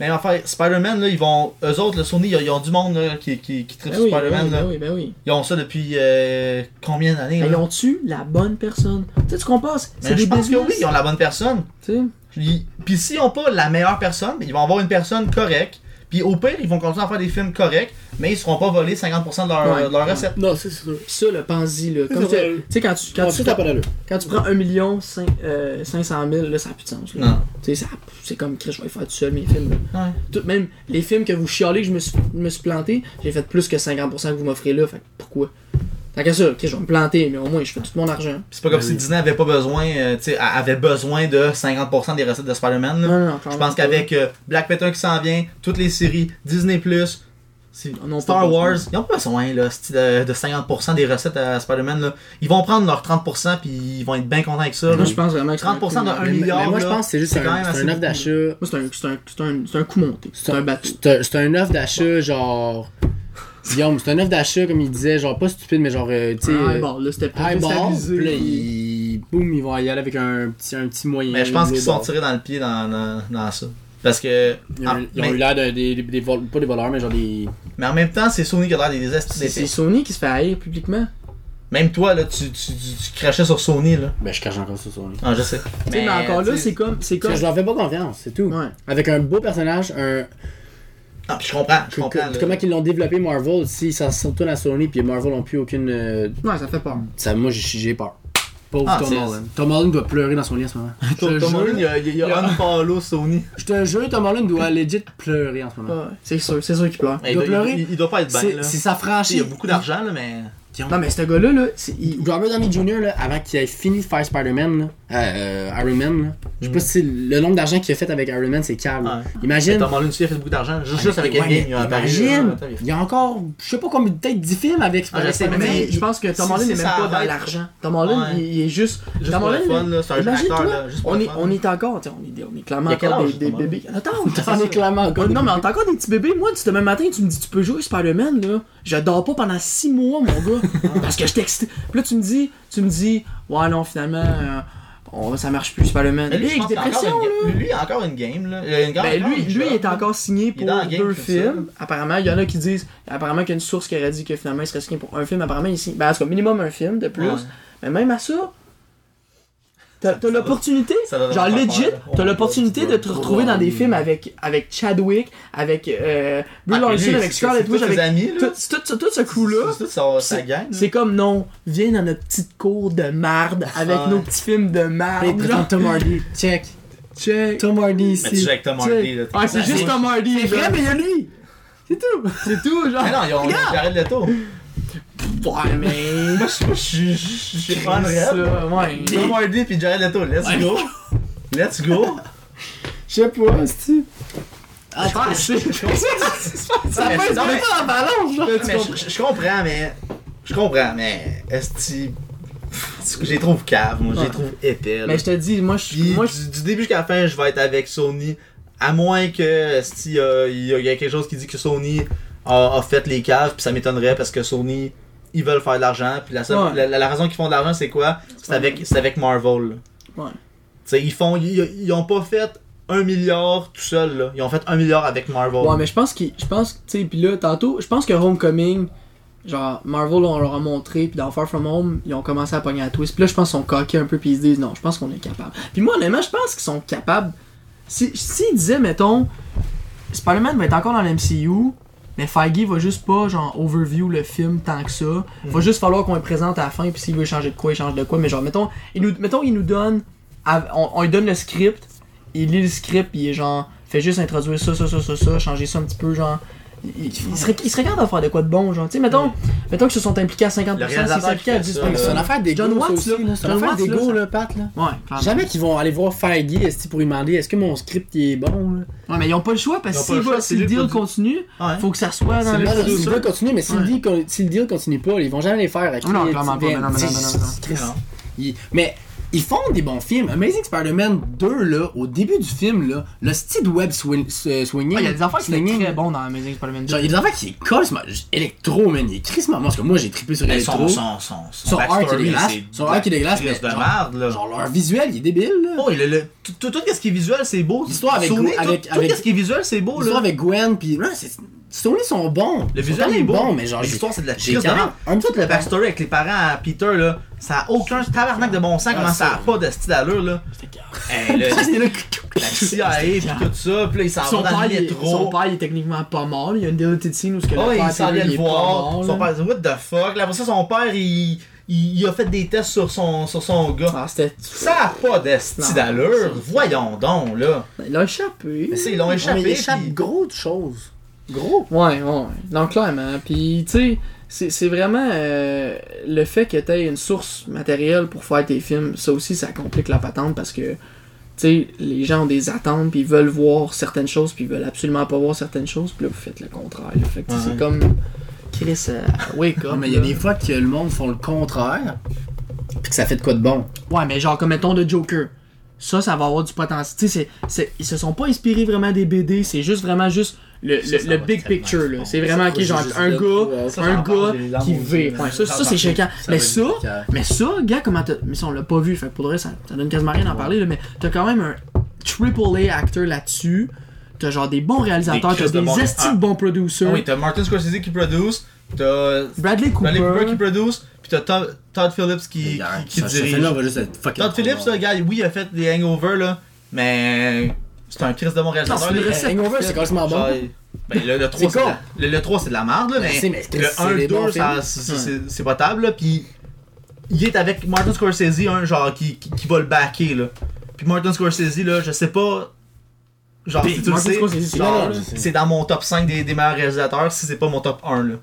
même affaire, Spider-Man, là, ils vont. Eux autres, le Sony, ils, ont du monde là, qui, qui, qui tripe Ben sur oui, ben Spider-Man. oui, là. ben oui, ben oui. Ils ont ça depuis euh, combien d'années Mais ils ont-tu la bonne personne? Tu sais, tu? Mais C'est des je pense business. que oui, ils ont la bonne personne. Tu sais. Puis s'ils ont pas la meilleure personne, ils vont avoir une personne correcte. Puis au pire, ils vont continuer à faire des films corrects, mais ils seront pas volés 50% de leur, Ouais. de leur recette. Non, c'est sûr. Pis ça, le pense-y, là. Comme tu sais, quand tu, quand, tu prends, quand tu prends 1 million 5, euh, 500 000, là, ça n'a plus de sens. Là. Non. Tu sais, ça- c'est comme Chris, je vais faire tout seul mes films. Là. Ouais. Tout, même les films que vous chialez que je me suis, me suis planté, j'ai fait plus que 50% que vous m'offrez là. Fait que pourquoi? Tant qu'à ça, ok, je vais me planter, mais au moins, je fais tout mon argent. C'est pas comme Ben si oui. Disney avait pas besoin, euh, tu sais, avait besoin de 50% des recettes de Spider-Man. Non, non, non. Je pense qu'avec euh, Black Panther qui s'en vient, toutes les séries, Disney+, c'est- On n'a Star pas Wars, besoin. ils ont pas besoin là, de, de 50% des recettes à Spider-Man. Ils vont prendre leurs 30% puis ils vont être bien contents avec ça. Moi, je pense vraiment que c'est 30% de coup- un Mais- milliard, Mais moi, je pense que c'est juste c'est un, quand même c'est assez un offre d'achat. Moi, c'est un, c'est un, c'est un, c'est un coup monté. C'est un bateau. C'est un- c'est un offre d'achat, genre. Guillaume, c'est un offre d'achat, comme il disait, genre pas stupide, mais genre, euh, tu sais. Ah, bon, là, c'était pas là, ils, boum, ils vont y aller avec un petit, un petit moyen. Mais je pense qu'ils se sont tirés dans le pied dans, dans, dans ça. Parce que. Ils ont, ah, ils ont mais, eu l'air de, des, des, des vol- pas des voleurs, mais genre des. mais en même temps, c'est Sony qui a l'air des estis C'est. Sony qui se fait haïr publiquement. Même toi, là, tu, tu, tu, tu crachais sur Sony. Là. Ben, je cache encore sur lui. Ah, je sais. Tu sais, mais encore là, c'est comme. C'est comme. Je leur fais pas confiance, c'est tout. Ouais. Avec un beau personnage, un. Ah, puis je comprends. Je comprends. que- comment ils l'ont développé Marvel, si ça se retourne à Sony, puis Marvel n'ont plus aucune. euh, Ouais, ça fait peur. ça, moi, j'ai j'ai peur. Pauvre Ah, Tom Holland. Tom Holland doit pleurer dans son lit en ce moment. Tom, Holland, il y a, a, a- unfollow Sony. Je te jure, Tom Holland doit legit pleurer en ce moment. Ouais, c'est sûr, c'est sûr qu'il pleure. Mais il, doit, pleurer. il, il doit pas être bien. C'est là. c'est sa franchise. Il y a beaucoup d'argent, là, Non, mais ce gars-là, là, c'est. il- Robert Downey Jr., là, avant qu'il ait fini de faire Spider-Man, là, euh, euh, Iron Man, là, je sais pas si le nombre d'argent qu'il a fait avec Iron Man, c'est câble. Ouais. Mais Imagine. Tom Holland aussi a fait beaucoup d'argent. Juste, juste avec Ouais, Endgame, il a apparu, là, imagine, attends, il y a encore, je sais pas combien, peut-être 10 films avec Ah, je sais, Spider-Man. mais- je pense que Tom si- Holland si n'est même ça pas dans arrête- l'argent. Tom Holland, Ouais. il, il est juste. Juste Tom pour le Holland, fun, là, c'est un là, juste pour on, le est, fun. on est encore, tu sais, on est, on est clairement Il y a quel encore âge, des, des Tom Holland? bébés. Attends, On est clairement encore. Non, mais on est encore des petits bébés. Moi, demain matin, tu me dis, tu peux jouer Spider-Man, là. Je dors pas pendant 6 mois, mon gars. parce que je texte. Puis là, tu me dis, tu me dis, ouais, non, finalement, euh, on- ça marche plus, Spider-Man. Lui, Lui, je avec pense qu'il y a dépression, une- lui, il a encore une game. Là. Il a Ben, lui, lui il est encore signé Il pour deux c'est ça. films. Apparemment, il y en a qui disent. Apparemment, qu'il y a une source qui aurait dit que finalement, il serait signé pour un film. Apparemment, ici. Ben, en tout cas, minimum un film de plus. Ouais. Mais même à ça. T'as l'opportunité, genre legit, t'as l'opportunité de te retrouver dans des films avec, avec Chadwick, avec euh, Brie Ah, Larson, avec Scarlett Witch, avec amis, là. tout, tout, tout, tout ce coup-là. C'est comme non, viens dans notre petite cour de marde avec Ouais. nos petits films de marde. Tom Hardy. Check. Check. Tom Hardy Mais tu joues ici. avec Tom Check. Hardy. là. Ah, c'est juste Tom Hardy. C'est vrai, mais il y a lui. C'est tout. C'est tout, genre. Mais non, ils ont. Jared Leto. Ouais, mais. Moi, je je- je- je suis fan ça, red. ouais. Tom Hardy puis Jared Leto. Let's go. Let's go. Je sais pas, c'est Ah, c'est. Ça fait non, mais- en balance, je, comprends, mais. Je comprends, mais. Est-ce que. Je les trouve caves, moi. Les trouve épais. Mais je te dis, moi, je. Moi, du, début jusqu'à la fin, je vais être avec Sony. À moins que si il y a quelque chose qui dit que Sony a, a fait les caves, puis ça m'étonnerait parce que Sony ils veulent faire de l'argent. Puis la, seule- Ouais. la, la- la raison qu'ils font de l'argent, c'est quoi? C'est avec, avec Marvel. là. Ouais. Tu sais, ils font, ils, ils ont pas fait un milliard tout seul là. Ils ont fait un milliard avec Marvel. Ouais, mais je pense qu'ils. Je pense, tu sais, là, tantôt, je pense que Homecoming, genre, Marvel, on leur a montré, puis dans Far From Home, ils ont commencé à pogner la twist. Puis là, je pense qu'ils sont coqués un peu, puis ils se disent, non, je pense qu'on est capable. Puis moi, honnêtement, je pense qu'ils sont capables. Si- S'ils disaient, mettons, Spider-Man va être encore dans l'MCU, mais Feige va juste pas, genre, overview le film tant que ça. Va juste falloir qu'on le présente à la fin, puis s'il veut changer de quoi, il change de quoi. Mais genre, mettons, il nous, mettons, il nous donne. On, on lui donne le script, il lit le script, puis il est genre, fait juste introduire ça, ça, ça, ça, ça, changer ça un petit peu, genre. Ils, seraient, ils capables de faire de quoi de bon, genre. Tu sais, mettons, mettons qu'ils se sont impliqués à 50%, Le s'ils s'impliquaient à qui fait 10%. ça, C'est une affaire d'égo, John Watts, là. C'est une John affaire Watts, là, d'égo, ça- là, Pat, là. Ouais, clairement. Jamais qu'ils vont aller voir Feige esti, pour lui demander est-ce que mon script il est bon, là? Ouais, mais ils ont pas le choix parce que si, va- si le deal continue, Ouais. faut que ça soit dans le. Non, le il va continuer, mais si, Ouais. le deal, con- si le deal continue pas, ils vont jamais les faire. Non, clairement pas, mais non, mais non, mais non, non. Mais ils font des bons films. Amazing Spider-Man 2, là, au début du film, là, le style web swing, euh, swinging. Ouais, Il y a des affaires qui sont très bons dans Amazing Spider-Man 2. Genre, il y a des affaires qui est colissement. Electro, man. Il est crissement. Parce que moi, j'ai trippé sur Mais Electro. son, son, son, son, Son art est dégueulasse. c'est Son art est dégueulasse, mais de genre- merde, là. Genre, leur visuel, il est débile, là. Oh, le, le, tout, tout, tout ce qui est visuel, c'est beau. L'histoire avec Sony, Gwen- tout, avec- tout avec- ce qui est visuel, c'est beau, L'histoire avec Gwen, pis. Ouais, c'est. Sony sont bons. Le Ils visuel est bons, mais genre. l'histoire c'est de la crise de même Toute la backstory avec les parents à Peter, là, ça a aucun tabarnak de bon sens, comment ça a pas de style d'allure, là. Hey, le- la CIA pis tout ça, pis là, il s'en va dans le il est, métro. son père, il est techniquement pas mort. Il y a une deleted scene où ce que Oh, le il père s'en vient il le est pas voir. Son là. père dit, what the fuck? Là, après ça, son père, il, il, a fait des tests sur son, sur son gars. Ah, c'était. Ça a pas de style Non, d'allure. Voyons donc, là. Il a échappé. Mais c'est, ils l'ont échappé. mais il échappe pis- gros de choses. Gros. Ouais, ouais. Donc, clairement. Puis, tu sais, c'est- c'est vraiment euh, le fait que tu aies une source matérielle pour faire tes films. Ça aussi, ça complique la patente parce que, tu sais, les gens ont des attentes, puis ils veulent voir certaines choses, puis ils veulent absolument pas voir certaines choses, puis là, vous faites le contraire. là. Fait que, Ouais. c'est comme. Chris, euh, wake up. mais il y a des fois que le monde font le contraire. Pis que ça fait de quoi de bon. Ouais, mais genre, comme mettons de Joker. Ça, ça va avoir du potentiel. Tu sais, ils se sont pas inspirés vraiment des BD, c'est juste vraiment juste le, Ça, le, ça le big picture, là. C'est vraiment, j'ai genre, un gars, ça, un gars qui là. Ouais, ça, ça c'est choquant. Mais ça, mais ça, gars, comment t'as. Mais ça, on l'a pas vu, fait pour de vrai, ça, ça donne quasiment rien d'en parler, là, mais t'as quand même un triple A acteur là-dessus. T'as genre des bons réalisateurs, Des t'as des bons- estis Ah. de bons producers. Oui, t'as Martin Scorsese qui produce, t'as Bradley Cooper. Bradley Cooper qui produce, pis t'as Todd, Todd Phillips qui, qui, qui dirige. Todd Phillips, là, gars, oui, il a fait des hangovers, là, mais c'est un Chris de mon réalisateur. Non, c'est. Hangover, c'est carrément bon. Ben, le, le 3, C'est de la- le, le 3, c'est de la merde, là, mais, mais le c'est 1, des 2, bons ça- films. c'est- potable, là, pis il est avec Martin Scorsese, un genre qui, qui, qui va le backer, là. Puis Martin Scorsese, là, je sais pas. Genre, Puis si tu le sais, c'est dans mon top 5 des, des meilleurs réalisateurs, si c'est pas mon top 1, là.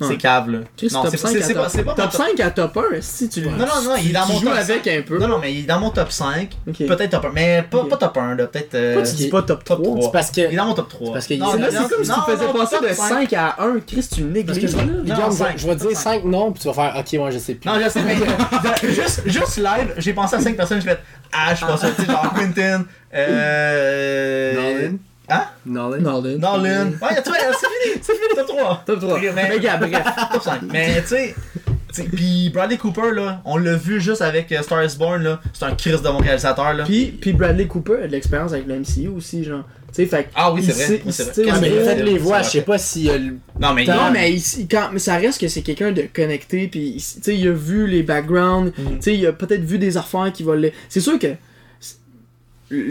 Ouais. C'est cave, là. C'est 5 c'est- à c'est top, pas, c'est pas mon top 5 à top 1, si tu Non, non, non, il est dans mon top avec 5. un peu. Non, non, mais il est dans mon top 5. Ok. Peut-être top 1, mais pas, top 1, là. Peut-être. euh, Pourquoi tu dis pas top 3 top 3. C'est parce que. Il est dans mon top 3. parce que il- Non, c'est Là, là, c'est comme si tu non, faisais non, passer de 5. 5 à 1. Chris, tu négliges. je, Non, je vais- je vais dire 5 noms, puis tu vas faire OK, moi je sais plus. Non, je sais, mais juste, juste live, j'ai pensé à 5 personnes, j'ai fait Ah, je suis pas sûr, tu sais, genre Quentin, euh. Hein? Nolan. Nolan. Nolan. Ouais, vois, c'est fini, c'est fini, top 3. Top 3. Ok, mais- Mais gars, bref. Top 5. Mais tu sais, pis Bradley Cooper, là, on l'a vu juste avec euh, Star is Born, là, c'est un Chris de mon réalisateur, là. Puis, puis Bradley Cooper a de l'expérience avec le MCU aussi, genre. Tu sais, fait que Ah oui, il c'est vrai, oui, il c'est vrai. mais faites c'est les voix, je sais pas si. euh, le- Non, mais il Non, mais, ici, quand, mais ça reste que c'est quelqu'un de connecté, puis tu sais, il a vu les backgrounds, tu sais, il a peut-être vu des affaires qui vont. C'est sûr que.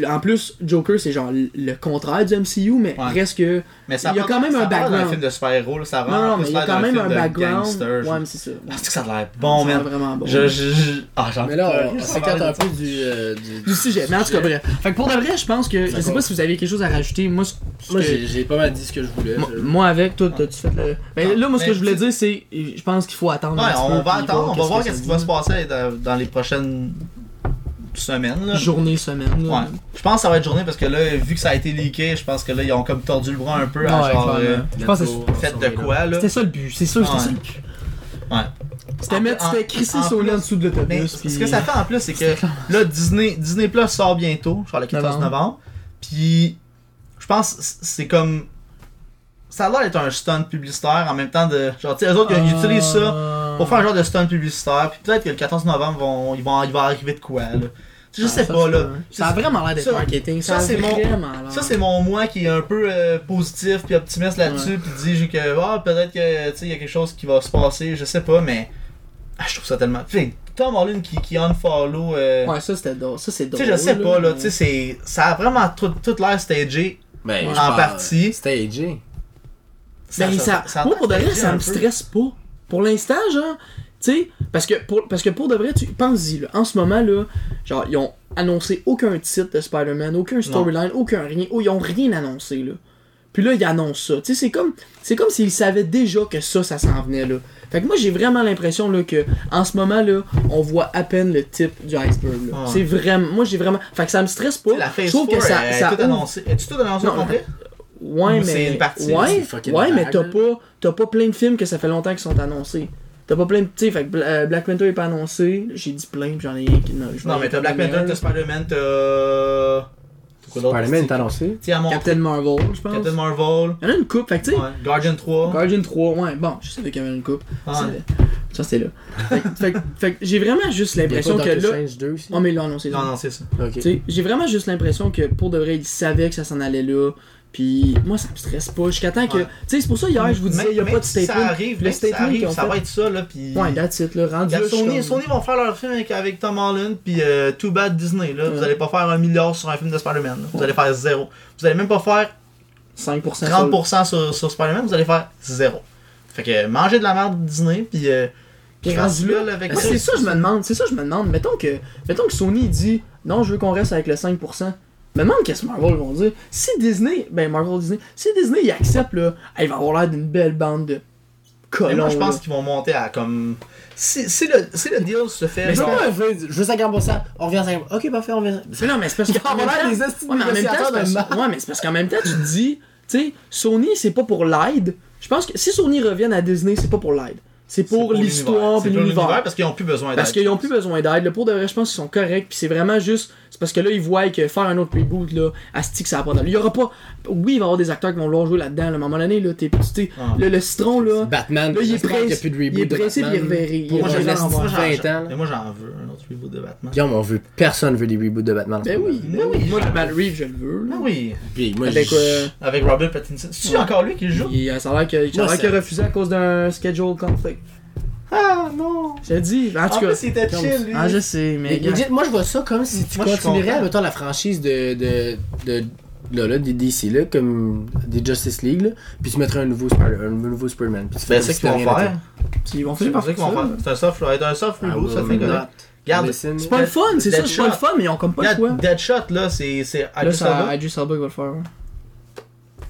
En plus, Joker, c'est genre le contraire du MCU, mais Ouais. reste que. Mais ça il y a rend- quand même un background. film de super-héros, ça rend Non, non, mais il y a quand même film un de background. gangster, je- Ouais, mais c'est ça. Ah, que ça a l'air bon, man. vraiment bon. Je, je, je... Ah, j'en Mais là, on s'écarte un peu du. euh, du- Du sujet, mais en tout cas, bref. Fait que pour de vrai, je pense que. Je sais pas si vous avez quelque chose à rajouter. Moi, ce- ce Moi, j'ai j'ai pas mal dit ce que je voulais. Moi, Je- moi, avec, toi, t'as-tu fait le. Ben, là, moi, ce mais que je voulais dire, c'est. Je pense qu'il faut attendre. Ouais, on va attendre, on va voir ça qui va se passer dans les prochaines semaines. Là. Journée, semaine. là. Ouais. Je pense que ça va être journée parce que là, vu que ça a été leaké, je pense que là, ils ont comme tordu le bras un peu à Ouais, genre. euh, Je pense que Faites de quoi, là C'était ça le but, c'est sûr, c'était Ouais. ça le but. Ouais. C'était mettre, c'était crisser plus- en dessous de Mais l'autobus. puis- ce que ça fait en plus, c'est que là, Disney, Disney Plus sort bientôt, genre le 14 Novembre. novembre. Puis, je pense que c'est comme. Ça a l'air d'être un stunt publicitaire en même temps de. Genre, tu sais, eux autres, ils utilisent ça Euh, pour faire un genre de stunt publicitaire. Puis peut-être que le 14 novembre, vont, ils vont, il va arriver de quoi, là. Je ah, sais ça, pas, là. vrai. Ça a vraiment l'air d'être Ça- marketing. ça, Ça, c'est mon-. Ça, c'est moi qui est un peu euh, positif puis optimiste là-dessus, puis dit que ah, peut-être que tu sais, il y a quelque chose qui va se passer, je sais pas, mais ah, je trouve ça tellement. Tu sais, Tom Holland qui, qui unfollow. Euh... Ouais, ça, c'était drôle. Ça, c'est tu drôle. sais, je sais pas, là, mais- tu sais, c'est- ça a vraiment tout, tout l'air stagé. Ben, En partie. Stagé. Ben, ça, a moi, pour de vrai, ça me peu. stresse pas. Pour l'instant, genre, tu sais, parce que pour, parce que pour de vrai, tu penses-y, là, en ce moment, là, genre, ils ont annoncé aucun titre de Spider-Man, aucun storyline, aucun rien, oh, ils ont rien annoncé, là. Puis là, il annonce ça. Tu sais, c'est comme, c'est comme s'il savait déjà que ça, ça s'en venait là. Fait que moi, j'ai vraiment l'impression là que en ce moment là, on voit à peine le type du iceberg. là. Ouais. C'est vraiment, moi, j'ai vraiment. Fait que ça me stresse pas. La phase Je trouve 4, que ça, est ça tout ouvre- annoncé. Es-tu tout annoncé au complet? Ouais, Ou c'est mais. une partie, ouais, mais t'as pas, t'as pas plein de films que ça fait longtemps qu'ils sont annoncés. T'as pas plein de. Tu sais, fait que Bla- euh, Black Panther est pas annoncé. J'ai dit plein, puis j'en ai rien qui. Non, Non, mais t'as Black Panther, t'as Spider-Man, t'as. T'as quoi d'autre? Spider-Man est annoncé. Captain Marvel, je pense. Captain Marvel. Il y en a une coupe, fait que tu sais. Ouais. Guardian 3. Guardian 3, ouais, bon, je savais qu'il y avait une coupe. Ouais. Ça, Ça, c'était là. fait, que- fait, que- fait j'ai vraiment juste l'impression que là. Strange 2 aussi? Oh, mais là, non, c'est Non, non, c'est ça. Ok. Tu sais, j'ai vraiment juste l'impression que pour de vrai, il savait que ça s'en allait là. Puis moi, ça me stresse pas. Jusqu'à temps que. Ouais. Tu sais, c'est pour ça, hier, je vous disais, il n'y a pas de statement. Ça arrive, le ça statement qu'ils arrive, ça fait- va être ça, là, pis... Ouais, that's it, là. Rendu là, Sony, comme- Sony vont faire leur film avec, avec Tom Holland, puis euh, Too Bad Disney, là. Vous allez pas faire un milliard sur un film de Spider-Man. Vous allez faire zéro. Vous allez même pas faire 5% sur- 30% sur, sur Spider-Man, vous allez faire zéro. Fait que mangez de la merde Disney, puis euh, Puis rendu là, là avec Ah, c'est ça, je me demande. C'est ça, je me demande. Mettons que, mettons que Sony dit non, je veux qu'on reste avec le 5%. Me demande qu'est-ce que Marvel vont dire. Si Disney, ben Marvel Disney, si Disney il accepte là, il va avoir l'air d'une belle bande de Mais colons. moi, je pense qu'ils vont monter à comme. Si, si, le, si le deal se fait. Mais je genre- veux, je veux 50%. On revient à 50%. Ok, parfait, on revient. Mais non, mais c'est parce Il que. va avoir l'air des estis de Ouais, mais en même temps, parce- ouais, mais c'est parce qu'en même temps, tu te dis, tu sais, Sony, c'est pas pour l'aide. Je pense que si Sony revienne à Disney, c'est pas pour l'aide. C'est pour l'histoire et l'univers. parce qu'ils ont plus besoin Parce d'aide. qu'ils ont plus besoin d'aide. Le pour de vrai, je pense qu'ils sont corrects. Puis c'est vraiment juste. C'est parce que là, ils voient que faire un autre reboot, là, Asti, que ça va pas d'allure. Il y aura pas. Oui, il va y avoir des acteurs qui vont vouloir jouer là-dedans. là, À un moment donné, là, t'es. Ah. Le, le citron, là. Batman, Là, il est qu'il y a pressé- plus de il est reboot de pressé, puis il Batman. reverrait- il Pour reverrait un en esti voir. de 20 ans. Mais moi, j'en veux autre reboot de Batman. Guillaume, on veut, personne veut des reboots de Batman. Ben oui, ben oui. Moi, le Matt Reeves, je le veux. Ah oui. Puis moi, Avec, euh, Avec Robert Pattinson. C'est-tu Ouais. encore lui qui le joue? Il- ça a l'air que- ça a l'air qu'il a ça- refusé à cause d'un schedule conflict. Ah non. Je te dis, en tout cas. plus, il était comme- chill, lui. Ah, je sais, mais. Mais moi je vois ça comme si tu Moi, continuerais, mettons, la franchise de, de, de, là, là, des DC, là, comme des Justice League, là, puis tu mettrais un nouveau, Spider, un nouveau Superman. Puis tu fais Ben, c'est si ce qu'ils de vont faire. Ils vont C'est finir par ça qu'ils vont ça. faire. C'est un soft, un soft n'était. reboot, ça fait not Regarde. C'est pas le fun, c'est ça, c'est pas le fun, mais ils ont comme pas le choix. Deadshot, là, c'est. Idris Elba. Idris Elba qui va le faire.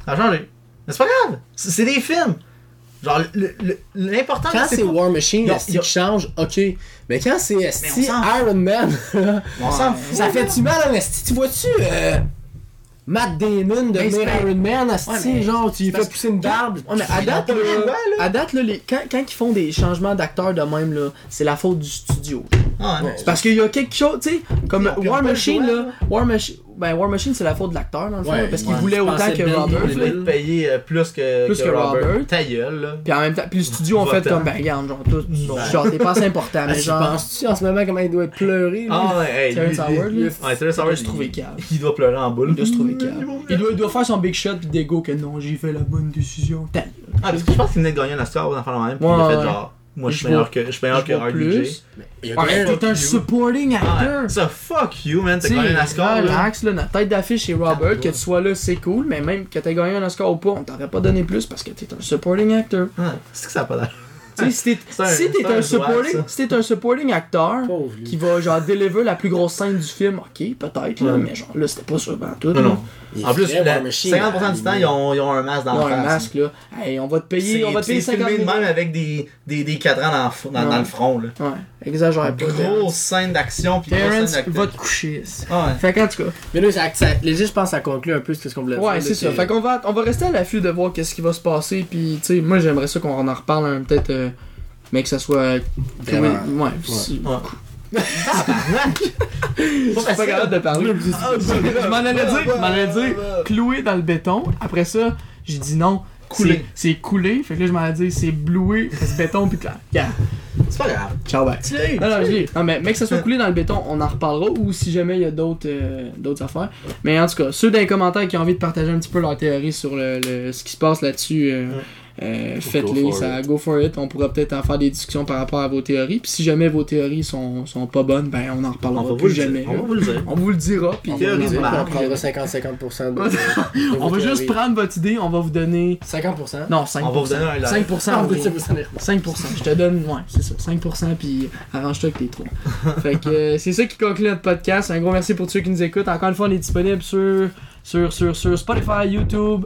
Ça a changé. Mais c'est pas grave. C'est c'est des films. Genre, le- le- l'important, Quand c'est pas- War Machine, qui change, ok. Mais quand c'est on s'en fout. Iron Man, On s'en Ouais. fout. ça fait-tu mal à esti? Tu vois-tu euh, Matt Damon c'est- Iron Man, Ouais, mais- genre, tu lui fais pousser une barbe. Ouais, mais à date, là, choix, là. à date là, les- quand, quand ils font des changements d'acteurs de même, là, c'est la faute du studio. Ah, non. C'est parce qu'il y a quelque chose, tu sais, comme War Machine, là. War Machine, ben War Machine, c'est la faute de l'acteur, dans le fond, Ouais, là, parce qu'il ouais. voulait autant que Ben Robert. Là. te payer euh, plus que, Plus que Robert. Robert. Ta gueule, là. Puis en même temps, puis le studio ont fait comme, ben regarde, genre, tout, Non. genre, t'es pas assez important, Ah, mais genre, penses-tu en ce moment comment il doit être pleuré? lui? Ah, ouais, hey, Terrence Howard, lui- Ouais, Terrence il Howard, se trouver cave. Il doit pleurer en boule. Il doit se trouver cave. Il doit, il doit faire son big shot puis dégo que non, j'ai fait la bonne décision. Ta gueule. Ah, parce que je pense qu'il venait de gagner un Oscar dans le même, puis Ouais, il a fait ouais. genre, moi je suis meilleur que, je suis meilleur que RDJ. T'es un supporting Ah, actor. ça fuck you, man, t'as gagné un Oscar, relax, là, notre tête d'affiche chez Robert, que tu sois là, c'est cool, mais même que t'aies gagné un Oscar ou pas, on t'aurait pas donné plus parce que t'es un supporting actor. C'est que ça a pas l'air. Si t'es si un un, supporting, doigt, si t'es un supporting acteur qui va genre deliver la plus grosse scène du film, ok, peut-être, là, Ouais. mais genre là, c'était pas sûr ben, tout. Non, non. En plus, vrai, la- War Machine. 50% du temps, ils ont, ils ont un masque dans Ils ont le un masque, là. Hey, on va te payer, on va te payer C'est 50 filmé de 000. même avec des, des, des cadrans dans, dans, Ouais. dans le front, là. Ouais, exagère pas. Grosse scène d'action, puis Terrence, scène va te coucher. ici. Ah ouais. Fait qu'en tout cas, Mais là, ça, ça, léger, je pense que ça conclut un peu ce qu'on voulait dire. ouais, là, c'est ça. Fait qu'on va, on va rester à l'affût de voir qu'est-ce qui va se passer. Puis, tu sais, moi, j'aimerais ça qu'on en reparle hein, peut-être, euh, mais que ça soit. Ouais, si- Ouais. Je suis pas capable de parler. Je m'en allais dire, je m'en allais dire, cloué dans le béton. Après ça, j'ai dit non. Coulé. C'est coulé. Fait que là, je m'en dire, c'est bloué, c'est béton, puis regarde. C'est pas grave. Ciao, bye. Non, non, je l'ai. Non, mais, mais que ça soit coulé dans le béton, on en reparlera. Ou si jamais il y a d'autres euh, d'autres affaires. Mais en tout cas, ceux dans les commentaires qui ont envie de partager un petit peu leur théorie sur le, le- ce qui se passe là-dessus, euh, euh, faites-les. Ça, go for it. On pourra peut-être en faire des discussions par rapport à vos théories. Puis si jamais vos théories sont, sont pas bonnes, ben on en On reparlera va vous plus le dire. jamais. On vous le dire. On vous le dira. Puis On va, dire, marde. on prendra 50-50% de, de on va juste prendre votre idée, on va vous donner. 50%. Non, 5%. On va vous donner un live. 5%. Ah, en vous gros. dites, vous allez- 5%. Je te donne, ouais, c'est ça. 5% puis arrange-toi avec tes trous. fait que euh, c'est ça qui conclut notre podcast. Un gros merci pour ceux qui nous écoutent. Encore une fois, on est disponible sur, sur, sur, sur Spotify, YouTube,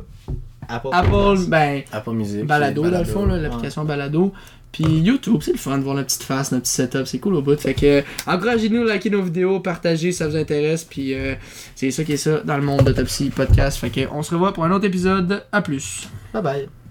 Apple. Apple, ben, Apple Music. Balado, dans le fond, l'application Balado. Puis YouTube, c'est le fun de voir la petite face, notre petit setup, c'est cool au bout. Fait que, euh, encouragez-nous, likez nos vidéos, partagez si ça vous intéresse. Puis euh, c'est ça qui est ça dans le monde d'Autopsy Podcast. Fait que, on se revoit pour un autre épisode. À plus. Bye bye.